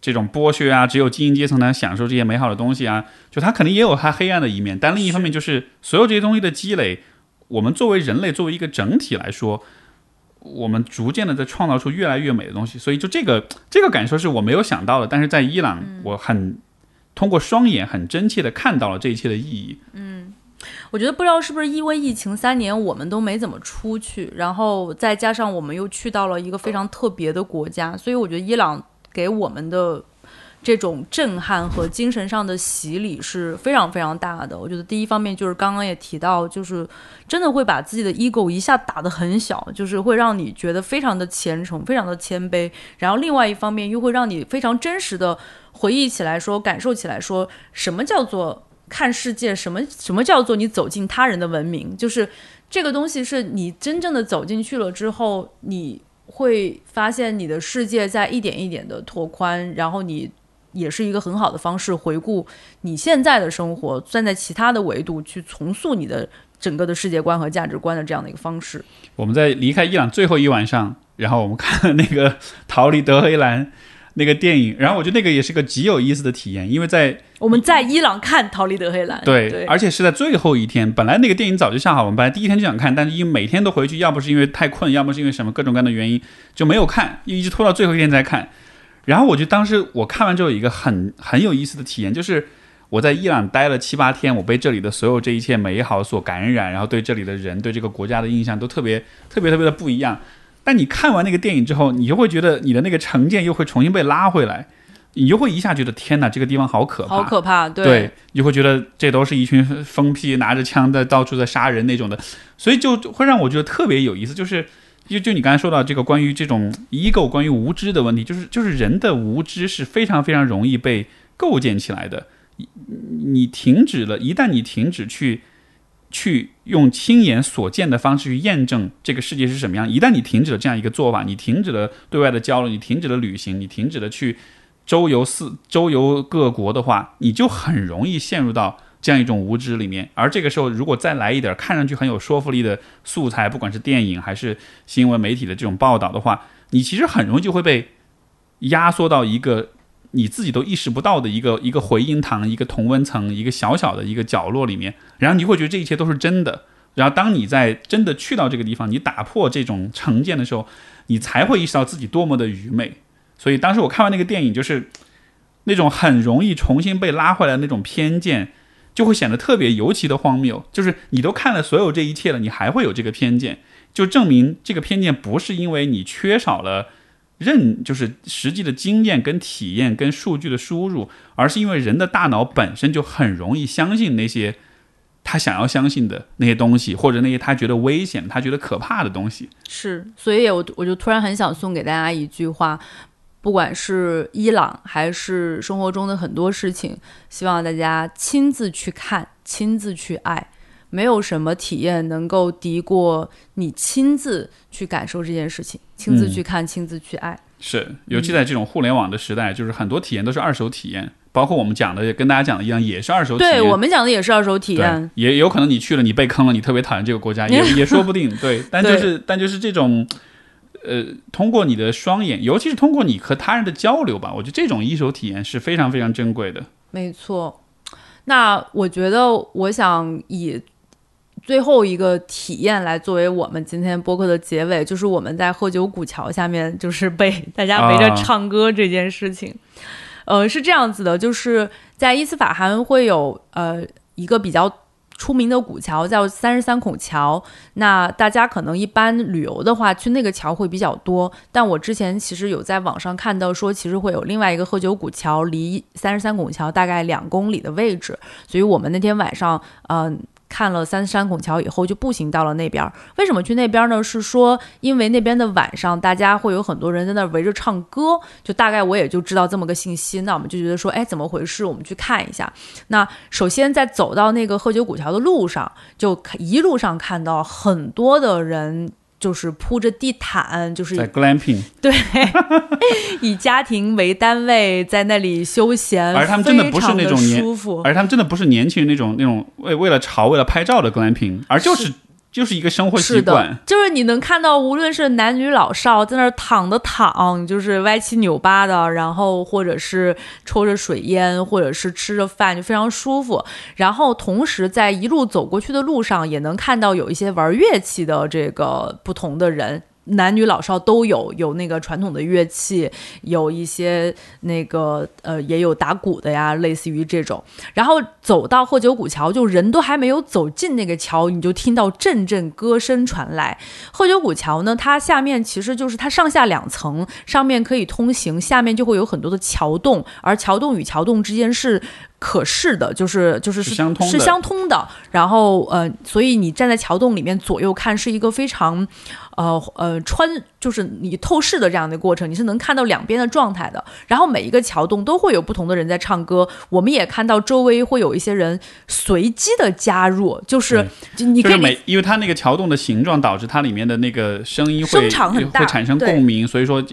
这种剥削啊，只有精英阶层能享受这些美好的东西啊，就它肯定也有它黑暗的一面。但另一方面，就是所有这些东西的积累，我们作为人类，作为一个整体来说。我们逐渐的在创造出越来越美的东西，所以就这个这个感受是我没有想到的，但是在伊朗，我很通过双眼很真切的看到了这一切的意义。嗯，我觉得不知道是不是因为疫情三年我们都没怎么出去，然后再加上我们又去到了一个非常特别的国家，所以我觉得伊朗给我们的。这种震撼和精神上的洗礼是非常非常大的。我觉得第一方面就是刚刚也提到，就是真的会把自己的 ego 一下打得很小，就是会让你觉得非常的虔诚、非常的谦卑。然后另外一方面又会让你非常真实的回忆起来，说感受起来，说什么叫做看世界，什么什么叫做你走进他人的文明，就是这个东西是你真正的走进去了之后，你会发现你的世界在一点一点的拓宽，然后你。也是一个很好的方式，回顾你现在的生活，站在其他的维度去重塑你的整个的世界观和价值观的这样的一个方式。我们在离开伊朗最后一晚上，然后我们看了那个《逃离德黑兰》那个电影，然后我觉得那个也是个极有意思的体验，因为在我们在伊朗看《逃离德黑兰》，对，而且是在最后一天。本来那个电影早就下好，我们本来第一天就想看，但是因为每天都回去，要不是因为太困，要么是因为什么各种各样的原因，就没有看，一直拖到最后一天才看。然后我就当时我看完之后有一个很很有意思的体验，就是我在伊朗待了七八天，我被这里的所有这一切美好所感染，然后对这里的人、对这个国家的印象都特别特别特别的不一样。但你看完那个电影之后，你就会觉得你的那个成见又会重新被拉回来，你就会一下觉得天哪，这个地方好可怕，好可怕，对，你会觉得这都是一群疯批拿着枪在到处在杀人那种的，所以就会让我觉得特别有意思，就是。就就你刚才说到这个关于这种 ego 关于无知的问题，就是就是人的无知是非常非常容易被构建起来的。你你停止了，一旦你停止去去用亲眼所见的方式去验证这个世界是什么样，一旦你停止了这样一个做法，你停止了对外的交流，你停止了旅行，你停止了去周游四周游各国的话，你就很容易陷入到。这样一种无知里面，而这个时候如果再来一点看上去很有说服力的素材，不管是电影还是新闻媒体的这种报道的话，你其实很容易就会被压缩到一个 你自己都意识不到的一个一个回音堂、一个同温层、一个小小的一个角落里面，然后你会觉得这一切都是真的。然后当你在真的去到这个地方，你打破这种成见的时候，你才会意识到自己多么的愚昧。所以当时我看完那个电影，就是那种很容易重新被拉回来的那种偏见。就会显得特别尤其的荒谬，就是你都看了所有这一切了，你还会有这个偏见，就证明这个偏见不是因为你缺少了认，就是实际的经验跟体验跟数据的输入，而是因为人的大脑本身就很容易相信那些他想要相信的那些东西，或者那些他觉得危险、他觉得可怕的东西。是，所以我我就突然很想送给大家一句话。不管是伊朗还是生活中的很多事情，希望大家亲自去看，亲自去爱，没有什么体验能够敌过你亲自去感受这件事情，亲自去看，亲自去爱。是，尤其在这种互联网的时代，就是很多体验都是二手体验，包括我们讲的，跟大家讲的一样，也是二手体验。对我们讲的也是二手体验，也有可能你去了，你被坑了，你特别讨厌这个国家，也也说不定。对，但就是但就是这种。呃，通过你的双眼，尤其是通过你和他人的交流吧，我觉得这种一手体验是非常非常珍贵的。没错，那我觉得我想以最后一个体验来作为我们今天播客的结尾，就是我们在喝酒古桥下面，就是被大家围着唱歌这件事情。呃，是这样子的，就是在伊斯法罕会有呃一个比较。出名的古桥叫三十三孔桥。那大家可能一般旅游的话，去那个桥会比较多。但我之前其实有在网上看到说，其实会有另外一个喝酒古桥，离三十三孔桥大概两公里的位置。所以我们那天晚上，嗯。看了三山拱桥以后，就步行到了那边。为什么去那边呢？是说因为那边的晚上，大家会有很多人在那围着唱歌。就大概我也就知道这么个信息。那我们就觉得说，哎，怎么回事？我们去看一下。那首先在走到那个喝酒古桥的路上，就一路上看到很多的人。就是铺着地毯，就是在 glamping，对，以家庭为单位在那里休闲，而他们真的不是那种舒服，而他们真的不是年轻人那种那种为为了潮为了拍照的 glamping，而就是。就是一个生活习惯，就是你能看到，无论是男女老少在那儿躺的躺，就是歪七扭八的，然后或者是抽着水烟，或者是吃着饭，就非常舒服。然后同时在一路走过去的路上，也能看到有一些玩乐器的这个不同的人。男女老少都有，有那个传统的乐器，有一些那个呃，也有打鼓的呀，类似于这种。然后走到贺九古桥，就人都还没有走进那个桥，你就听到阵阵歌声传来。贺九古桥呢，它下面其实就是它上下两层，上面可以通行，下面就会有很多的桥洞，而桥洞与桥洞之间是。可视的，就是就是是相通是相通的，然后呃，所以你站在桥洞里面左右看，是一个非常，呃呃穿就是你透视的这样的过程，你是能看到两边的状态的。然后每一个桥洞都会有不同的人在唱歌，我们也看到周围会有一些人随机的加入，就是你可以每因为它那个桥洞的形状导致它里面的那个声音会会产生共鸣，所以说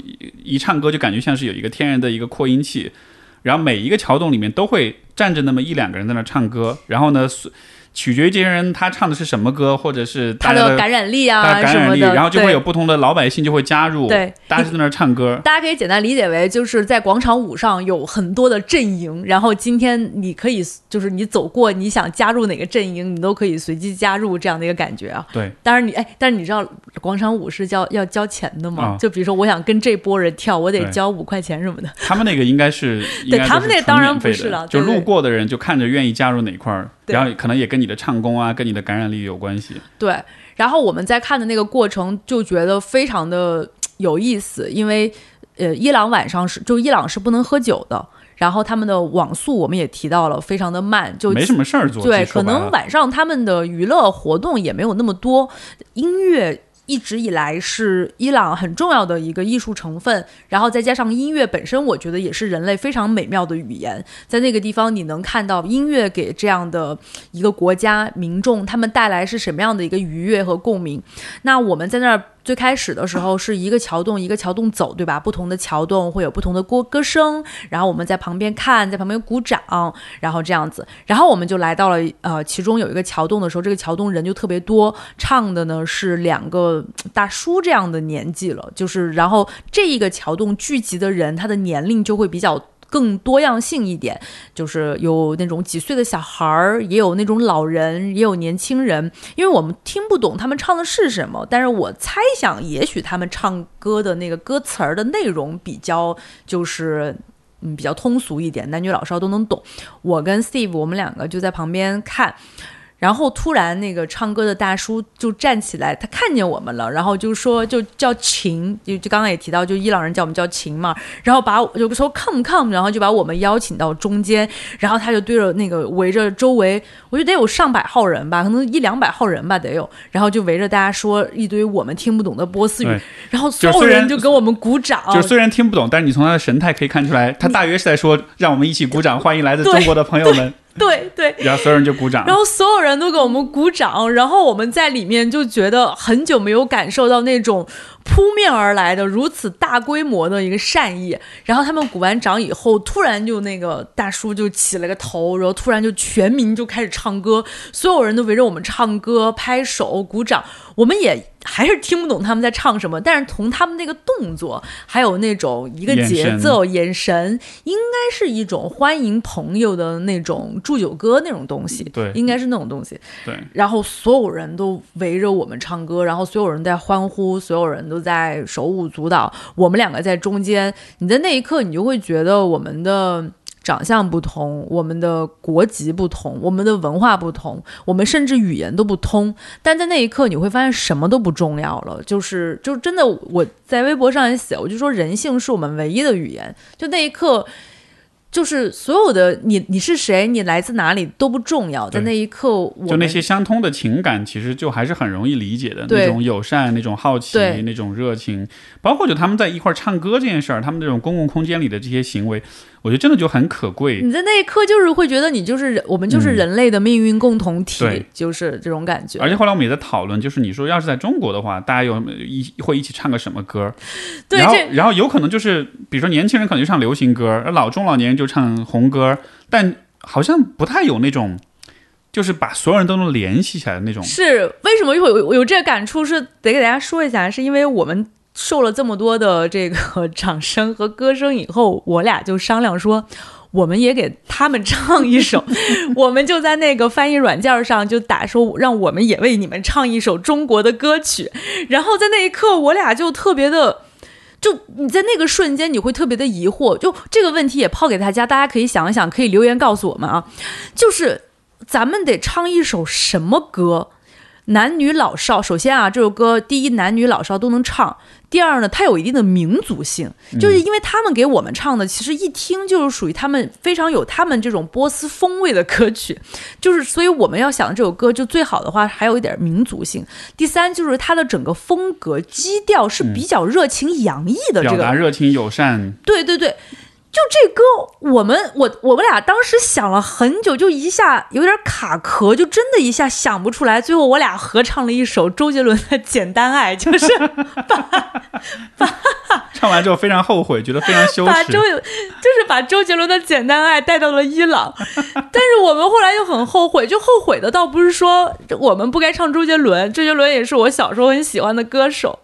一唱歌就感觉像是有一个天然的一个扩音器。然后每一个桥洞里面都会站着那么一两个人在那唱歌，然后呢，取决于这些人他唱的是什么歌，或者是他的感染力啊什么的，然后就会有不同的老百姓就会加入，对，大家就在 那儿唱歌。大家可以简单理解为就是在广场舞上有很多的阵营，然后今天你可以就是你走过你想加入哪个阵营，你都可以随机加入这样的一个感觉啊。对，当然你哎，但是你知道广场舞是交要交钱的吗？就比如说我想跟这波人跳，我得交五块钱什么的。他们那个应该是。对他们那当然不是了，就路过的人就看着愿意加入哪块儿，然后可能也跟你的唱功啊，跟你的感染力有关系。对，然后我们在看的那个过程就觉得非常的有意思，因为呃，伊朗晚上是就伊朗是不能喝酒的，然后他们的网速我们也提到了非常的慢，就没什么事儿做。对，可能晚上他们的娱乐活动也没有那么多，音乐。一直以来是伊朗很重要的一个艺术成分，然后再加上音乐本身，我觉得也是人类非常美妙的语言。在那个地方，你能看到音乐给这样的一个国家民众他们带来是什么样的一个愉悦和共鸣。那我们在那儿。最开始的时候是一个桥洞一个桥洞走，对吧？不同的桥洞会有不同的歌歌声，然后我们在旁边看，在旁边鼓掌，然后这样子，然后我们就来到了呃，其中有一个桥洞的时候，这个桥洞人就特别多，唱的呢是两个大叔这样的年纪了，就是然后这一个桥洞聚集的人，他的年龄就会比较。更多样性一点，就是有那种几岁的小孩儿，也有那种老人，也有年轻人。因为我们听不懂他们唱的是什么，但是我猜想，也许他们唱歌的那个歌词儿的内容比较就是嗯比较通俗一点，男女老少都能懂。我跟 Steve 我们两个就在旁边看。然后突然，那个唱歌的大叔就站起来，他看见我们了，然后就说，就叫秦，就就刚刚也提到，就伊朗人叫我们叫秦嘛，然后把就说 come come，然后就把我们邀请到中间，然后他就对着那个围着周围，我觉得得有上百号人吧，可能一两百号人吧得有，然后就围着大家说一堆我们听不懂的波斯语，然后所有人就给我们鼓掌，就虽然听不懂，但是你从他的神态可以看出来，他大约是在说让我们一起鼓掌，欢迎来自中国的朋友们。对对，然后所有人就鼓掌，然后所有人都给我们鼓掌，然后我们在里面就觉得很久没有感受到那种扑面而来的如此大规模的一个善意。然后他们鼓完掌以后，突然就那个大叔就起了个头，然后突然就全民就开始唱歌，所有人都围着我们唱歌、拍手、鼓掌，我们也。还是听不懂他们在唱什么，但是从他们那个动作，还有那种一个节奏、眼神，应该是一种欢迎朋友的那种祝酒歌那种东西。对，应该是那种东西。对。然后所有人都围着我们唱歌，然后所有人在欢呼，所有人都都在手舞足蹈，我们两个在中间。你在那一刻，你就会觉得我们的长相不同，我们的国籍不同，我们的文化不同，我们甚至语言都不通。但在那一刻，你会发现什么都不重要了。就是，就真的，我在微博上也写，我就说人性是我们唯一的语言。就那一刻。就是所有的你，你是谁，你来自哪里都不重要，在那一刻，就那些相通的情感，其实就还是很容易理解的。那种友善，那种好奇，那种热情，包括就他们在一块儿唱歌这件事儿，他们这种公共空间里的这些行为。我觉得真的就很可贵。你在那一刻就是会觉得你就是我们就是人类的命运共同体，就是这种感觉。而且后来我们也在讨论，就是你说要是在中国的话，大家有一会一起唱个什么歌？对，然后然后有可能就是比如说年轻人可能就唱流行歌，而老中老年人就唱红歌，但好像不太有那种就是把所有人都能联系起来的那种。是为什么会有有这个感触？是得给大家说一下，是因为我们。受了这么多的这个 掌声和歌声以后，我俩就商量说，我们也给他们唱一首。我们就在那个翻译软件上就打说，让我们也为你们唱一首中国的歌曲。然后在那一刻，我俩就特别的，就你在那个瞬间，你会特别的疑惑。就这个问题也抛给大家，大家可以想一想，可以留言告诉我们啊。就是咱们得唱一首什么歌？男女老少，首先啊，这首歌第一，男女老少都能唱。第二呢，它有一定的民族性，就是因为他们给我们唱的，其实一听就是属于他们非常有他们这种波斯风味的歌曲，就是所以我们要想这首歌就最好的话，还有一点民族性。第三就是它的整个风格基调是比较热情洋溢的，这个表达热情友善。对对对。就这歌，我们我我们俩当时想了很久，就一下有点卡壳，就真的一下想不出来。最后我俩合唱了一首周杰伦的《简单爱》，就是把 把唱完之后非常后悔，觉得非常羞耻。把周就是把周杰伦的《简单爱》带到了伊朗，但是我们后来又很后悔，就后悔的倒不是说我们不该唱周杰伦，周杰伦也是我小时候很喜欢的歌手，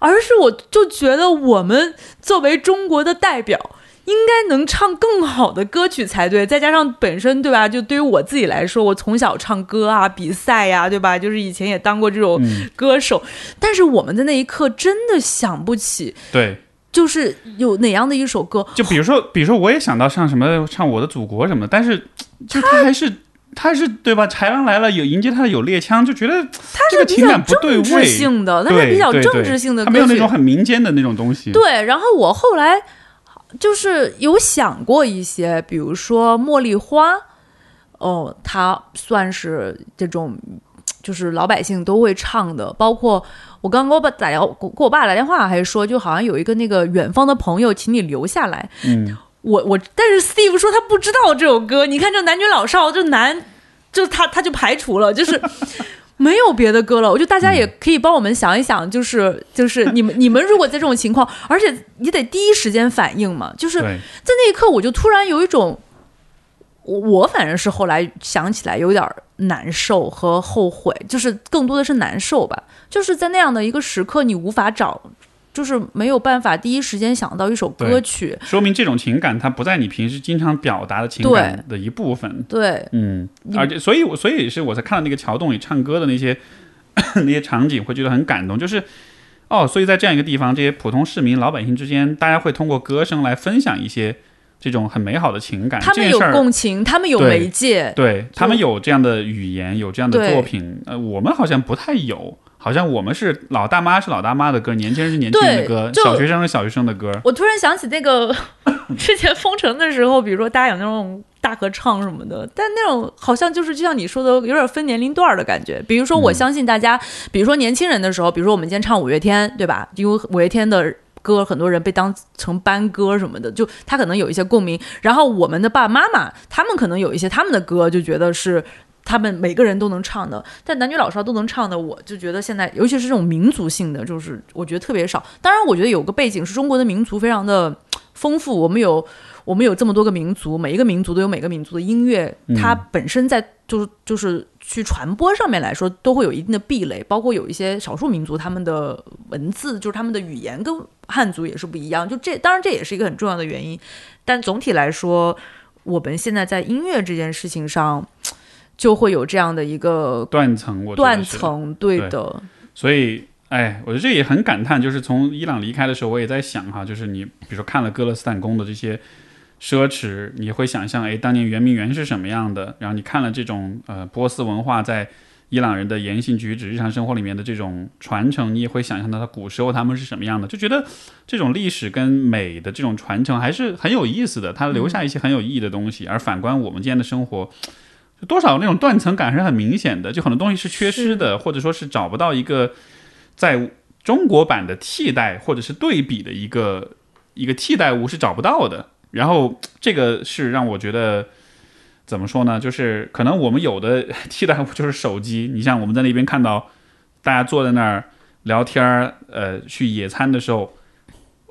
而是我就觉得我们作为中国的代表。应该能唱更好的歌曲才对，再加上本身对吧？就对于我自己来说，我从小唱歌啊，比赛呀，对吧？就是以前也当过这种歌手，但是我们在那一刻真的想不起，对，就是有哪样的一首歌，就比如说，比如说，我也想到唱什么，唱《我的祖国》什么，但是就他还是他还是对吧？豺狼来了，有迎接他的有猎枪，就觉得他是情感不对位性的，他是比较政治性的，他没有那种很民间的那种东西。对，然后我后来。就是有想过一些，比如说《茉莉花》，哦，它算是这种，就是老百姓都会唱的。包括我刚给我爸打电话，给我爸打电话，还说，就好像有一个那个远方的朋友，请你留下来。嗯，我我，但是 Steve 说他不知道这首歌。你看这男女老少，这男，就他他就排除了，就是。没有别的歌了，我觉得大家也可以帮我们想一想，就是就是 你们你们如果在这种情况，而且你得第一时间反应嘛，就是在那一刻，我就突然有一种，我反正是后来想起来有点难受和后悔，就是更多的是难受吧，就是在那样的一个时刻，你无法找。就是没有办法第一时间想到一首歌曲，说明这种情感它不在你平时经常表达的情感的一部分。对，嗯，而且所以我，所以是我才看到那个桥洞里唱歌的那些 那些场景，会觉得很感动。就是哦，所以在这样一个地方，这些普通市民、老百姓之间，大家会通过歌声来分享一些这种很美好的情感。他们有共情，他们有媒介，对他们有这样的语言，有这样的作品。呃，我们好像不太有。好像我们是老大妈是老大妈的歌，年轻人是年轻人的歌，小学生是小学生的歌。我突然想起那个 之前封城的时候，比如说大家有那种大合唱什么的，但那种好像就是就像你说的，有点分年龄段的感觉。比如说，我相信大家，比如说年轻人的时候，比如说我们今天唱五月天，对吧？因为五月天的歌很多人被当成班歌什么的，就他可能有一些共鸣。然后我们的爸爸妈妈，他们可能有一些他们的歌，就觉得是。他们每个人都能唱的，但男女老少都能唱的，我就觉得现在，尤其是这种民族性的，就是我觉得特别少。当然，我觉得有个背景是中国的民族非常的丰富，我们有我们有这么多个民族，每一个民族都有每个民族的音乐，它本身在就是就是去传播上面来说，都会有一定的壁垒。包括有一些少数民族，他们的文字就是他们的语言跟汉族也是不一样。就这，当然这也是一个很重要的原因。但总体来说，我们现在在音乐这件事情上。就会有这样的一个断层，我断层，对的。所以，哎，我觉得这也很感叹。就是从伊朗离开的时候，我也在想哈，就是你比如说看了《哥勒斯坦宫》的这些奢侈，你会想象，哎，当年圆明园是什么样的？然后你看了这种呃波斯文化在伊朗人的言行举止、日常生活里面的这种传承，你也会想象到他古时候他们是什么样的，就觉得这种历史跟美的这种传承还是很有意思的，它留下一些很有意义的东西。而反观我们今天的生活，就多少那种断层感是很明显的，就很多东西是缺失的，或者说是找不到一个在中国版的替代或者是对比的一个一个替代物是找不到的。然后这个是让我觉得怎么说呢？就是可能我们有的 替代物就是手机。你像我们在那边看到大家坐在那儿聊天儿，呃，去野餐的时候，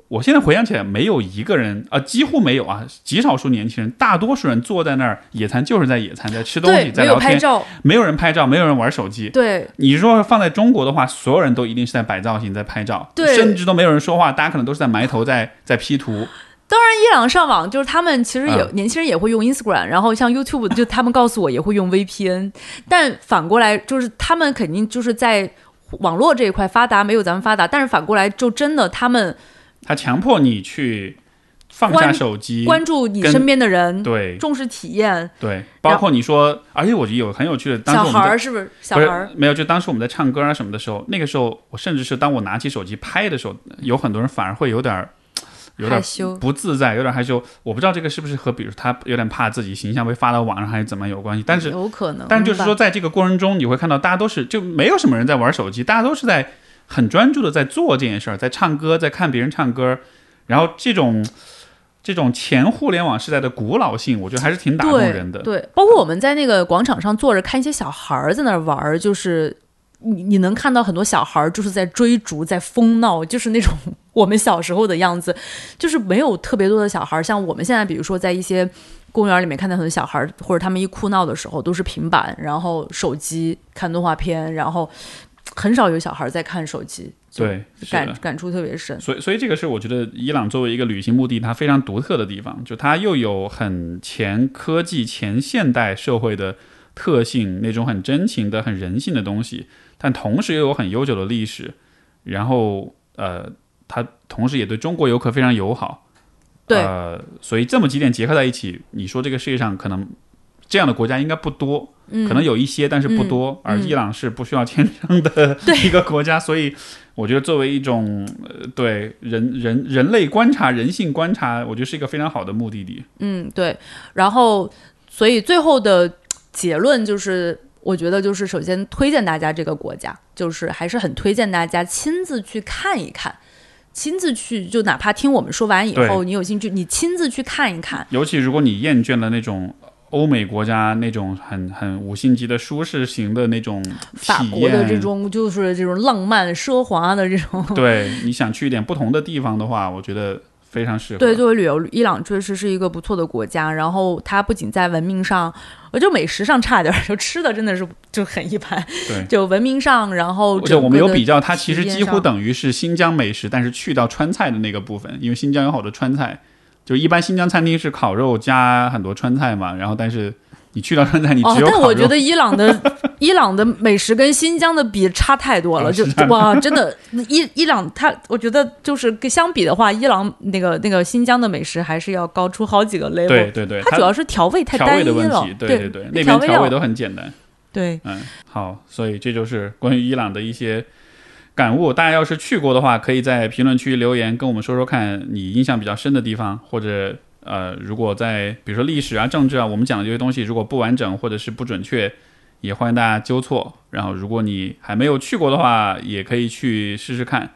我现在回想起来，没有一个人啊，几乎没有啊，极少数年轻人，大多数人坐在那儿野餐就是在野餐，在吃东西，在聊天，没有人拍照，没有人玩手机。对，你说放在中国的话，所有人都一定是在摆造型，在拍照，对。甚至都没有人说话，大家可能都是在埋头在 在 P 图。当然，伊朗上网就是他们其实也年轻人也会用 Instagram，然后像 YouTube 就他们告诉我也会用 VPN，但反过来就是他们肯定就是在网络这一块发达没有咱们发达，但是反过来就真的他们他强迫你去放下手机，关注你身边的人，对，重视体验，对，包括你说，而且我觉得有很有趣的，小孩儿是不是？小孩儿没有，就当时我们在唱歌啊什么的时候，那个时候我甚至是当我拿起手机拍的时候，有很多人反而会有点。有点不自在，有点害羞。我不知道这个是不是和，比如他有点怕自己形象被发到网上，还是怎么有关系？但是有可能。但是就是说，在这个过程中，你会看到大家都是就没有什么人在玩手机，大家都是在很专注的在做这件事儿，在唱歌，在看别人唱歌。然后这种这种前互联网时代的古老性，我觉得还是挺打动人的。对，包括我们在那个广场上坐着看一些小孩儿在那儿玩儿，就是。你你能看到很多小孩儿就是在追逐，在疯闹，就是那种我们小时候的样子，就是没有特别多的小孩儿。像我们现在，比如说在一些公园里面看到很多小孩儿，或者他们一哭闹的时候，都是平板，然后手机看动画片，然后很少有小孩在看手机。对，感感触特别深。所以，所以这个是我觉得伊朗作为一个旅行目的，它非常独特的地方，就它又有很前科技、前现代社会的特性，那种很真情的、很人性的东西。但同时又有很悠久的历史，然后呃，它同时也对中国游客非常友好，对，呃，所以这么几点结合在一起，你说这个世界上可能这样的国家应该不多，可能有一些，但是不多。而伊朗是不需要签证的 一个国家，所以我觉得作为一种呃，对人人人类观察、人性观察，我觉得是一个非常好的目的地。嗯，对。然后，所以最后的结论就是。我觉得就是首先推荐大家这个国家，就是还是很推荐大家亲自去看一看，亲自去就哪怕听我们说完以后，你有兴趣，你亲自去看一看。尤其如果你厌倦了那种欧美国家那种很很五星级的舒适型的那种法国的这种就是这种浪漫奢华的这种，对，你想去一点不同的地方的话，我觉得。非常适合。对，作为旅游，伊朗确实是一个不错的国家。然后它不仅在文明上，我，就美食上差点，就吃的真的是就很一般。对，就文明上，然后就我们有比较，它其实几乎等于是新疆美食，但是去到川菜的那个部分，因为新疆有好多川菜，就一般新疆餐厅是烤肉加很多川菜嘛，然后但是。你去到川菜，你只有但我觉得伊朗的 伊朗的美食跟新疆的比差太多了，就哇，真的，伊伊朗它，我觉得就是跟相比的话，伊朗那个那个新疆的美食还是要高出好几个 level。对对对，它主要是调味太单一了。对对对，那边调味都很简单。对，嗯，好，所以这就是关于伊朗的一些感悟。大家要是去过的话，可以在评论区留言跟我们说说看你印象比较深的地方，或者。呃，如果在比如说历史啊、政治啊，我们讲的这些东西如果不完整或者是不准确，也欢迎大家纠错。然后，如果你还没有去过的话，也可以去试试看。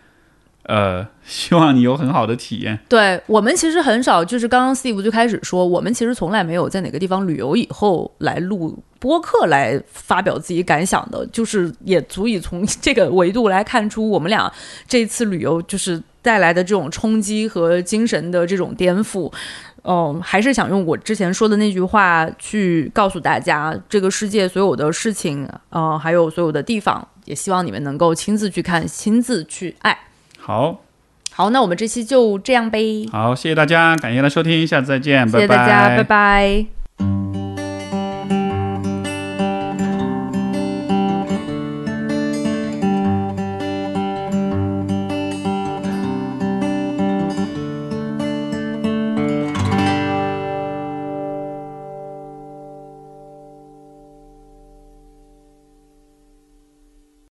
呃，希望你有很好的体验。对我们其实很少，就是刚刚 Steve 最开始说，我们其实从来没有在哪个地方旅游以后来录播客来发表自己感想的，就是也足以从这个维度来看出我们俩这次旅游就是带来的这种冲击和精神的这种颠覆。嗯，还是想用我之前说的那句话去告诉大家，这个世界所有的事情，嗯，还有所有的地方，也希望你们能够亲自去看，亲自去爱。好，好，那我们这期就这样呗。好，谢谢大家，感谢大家收听，下次再见，谢谢大家，拜拜。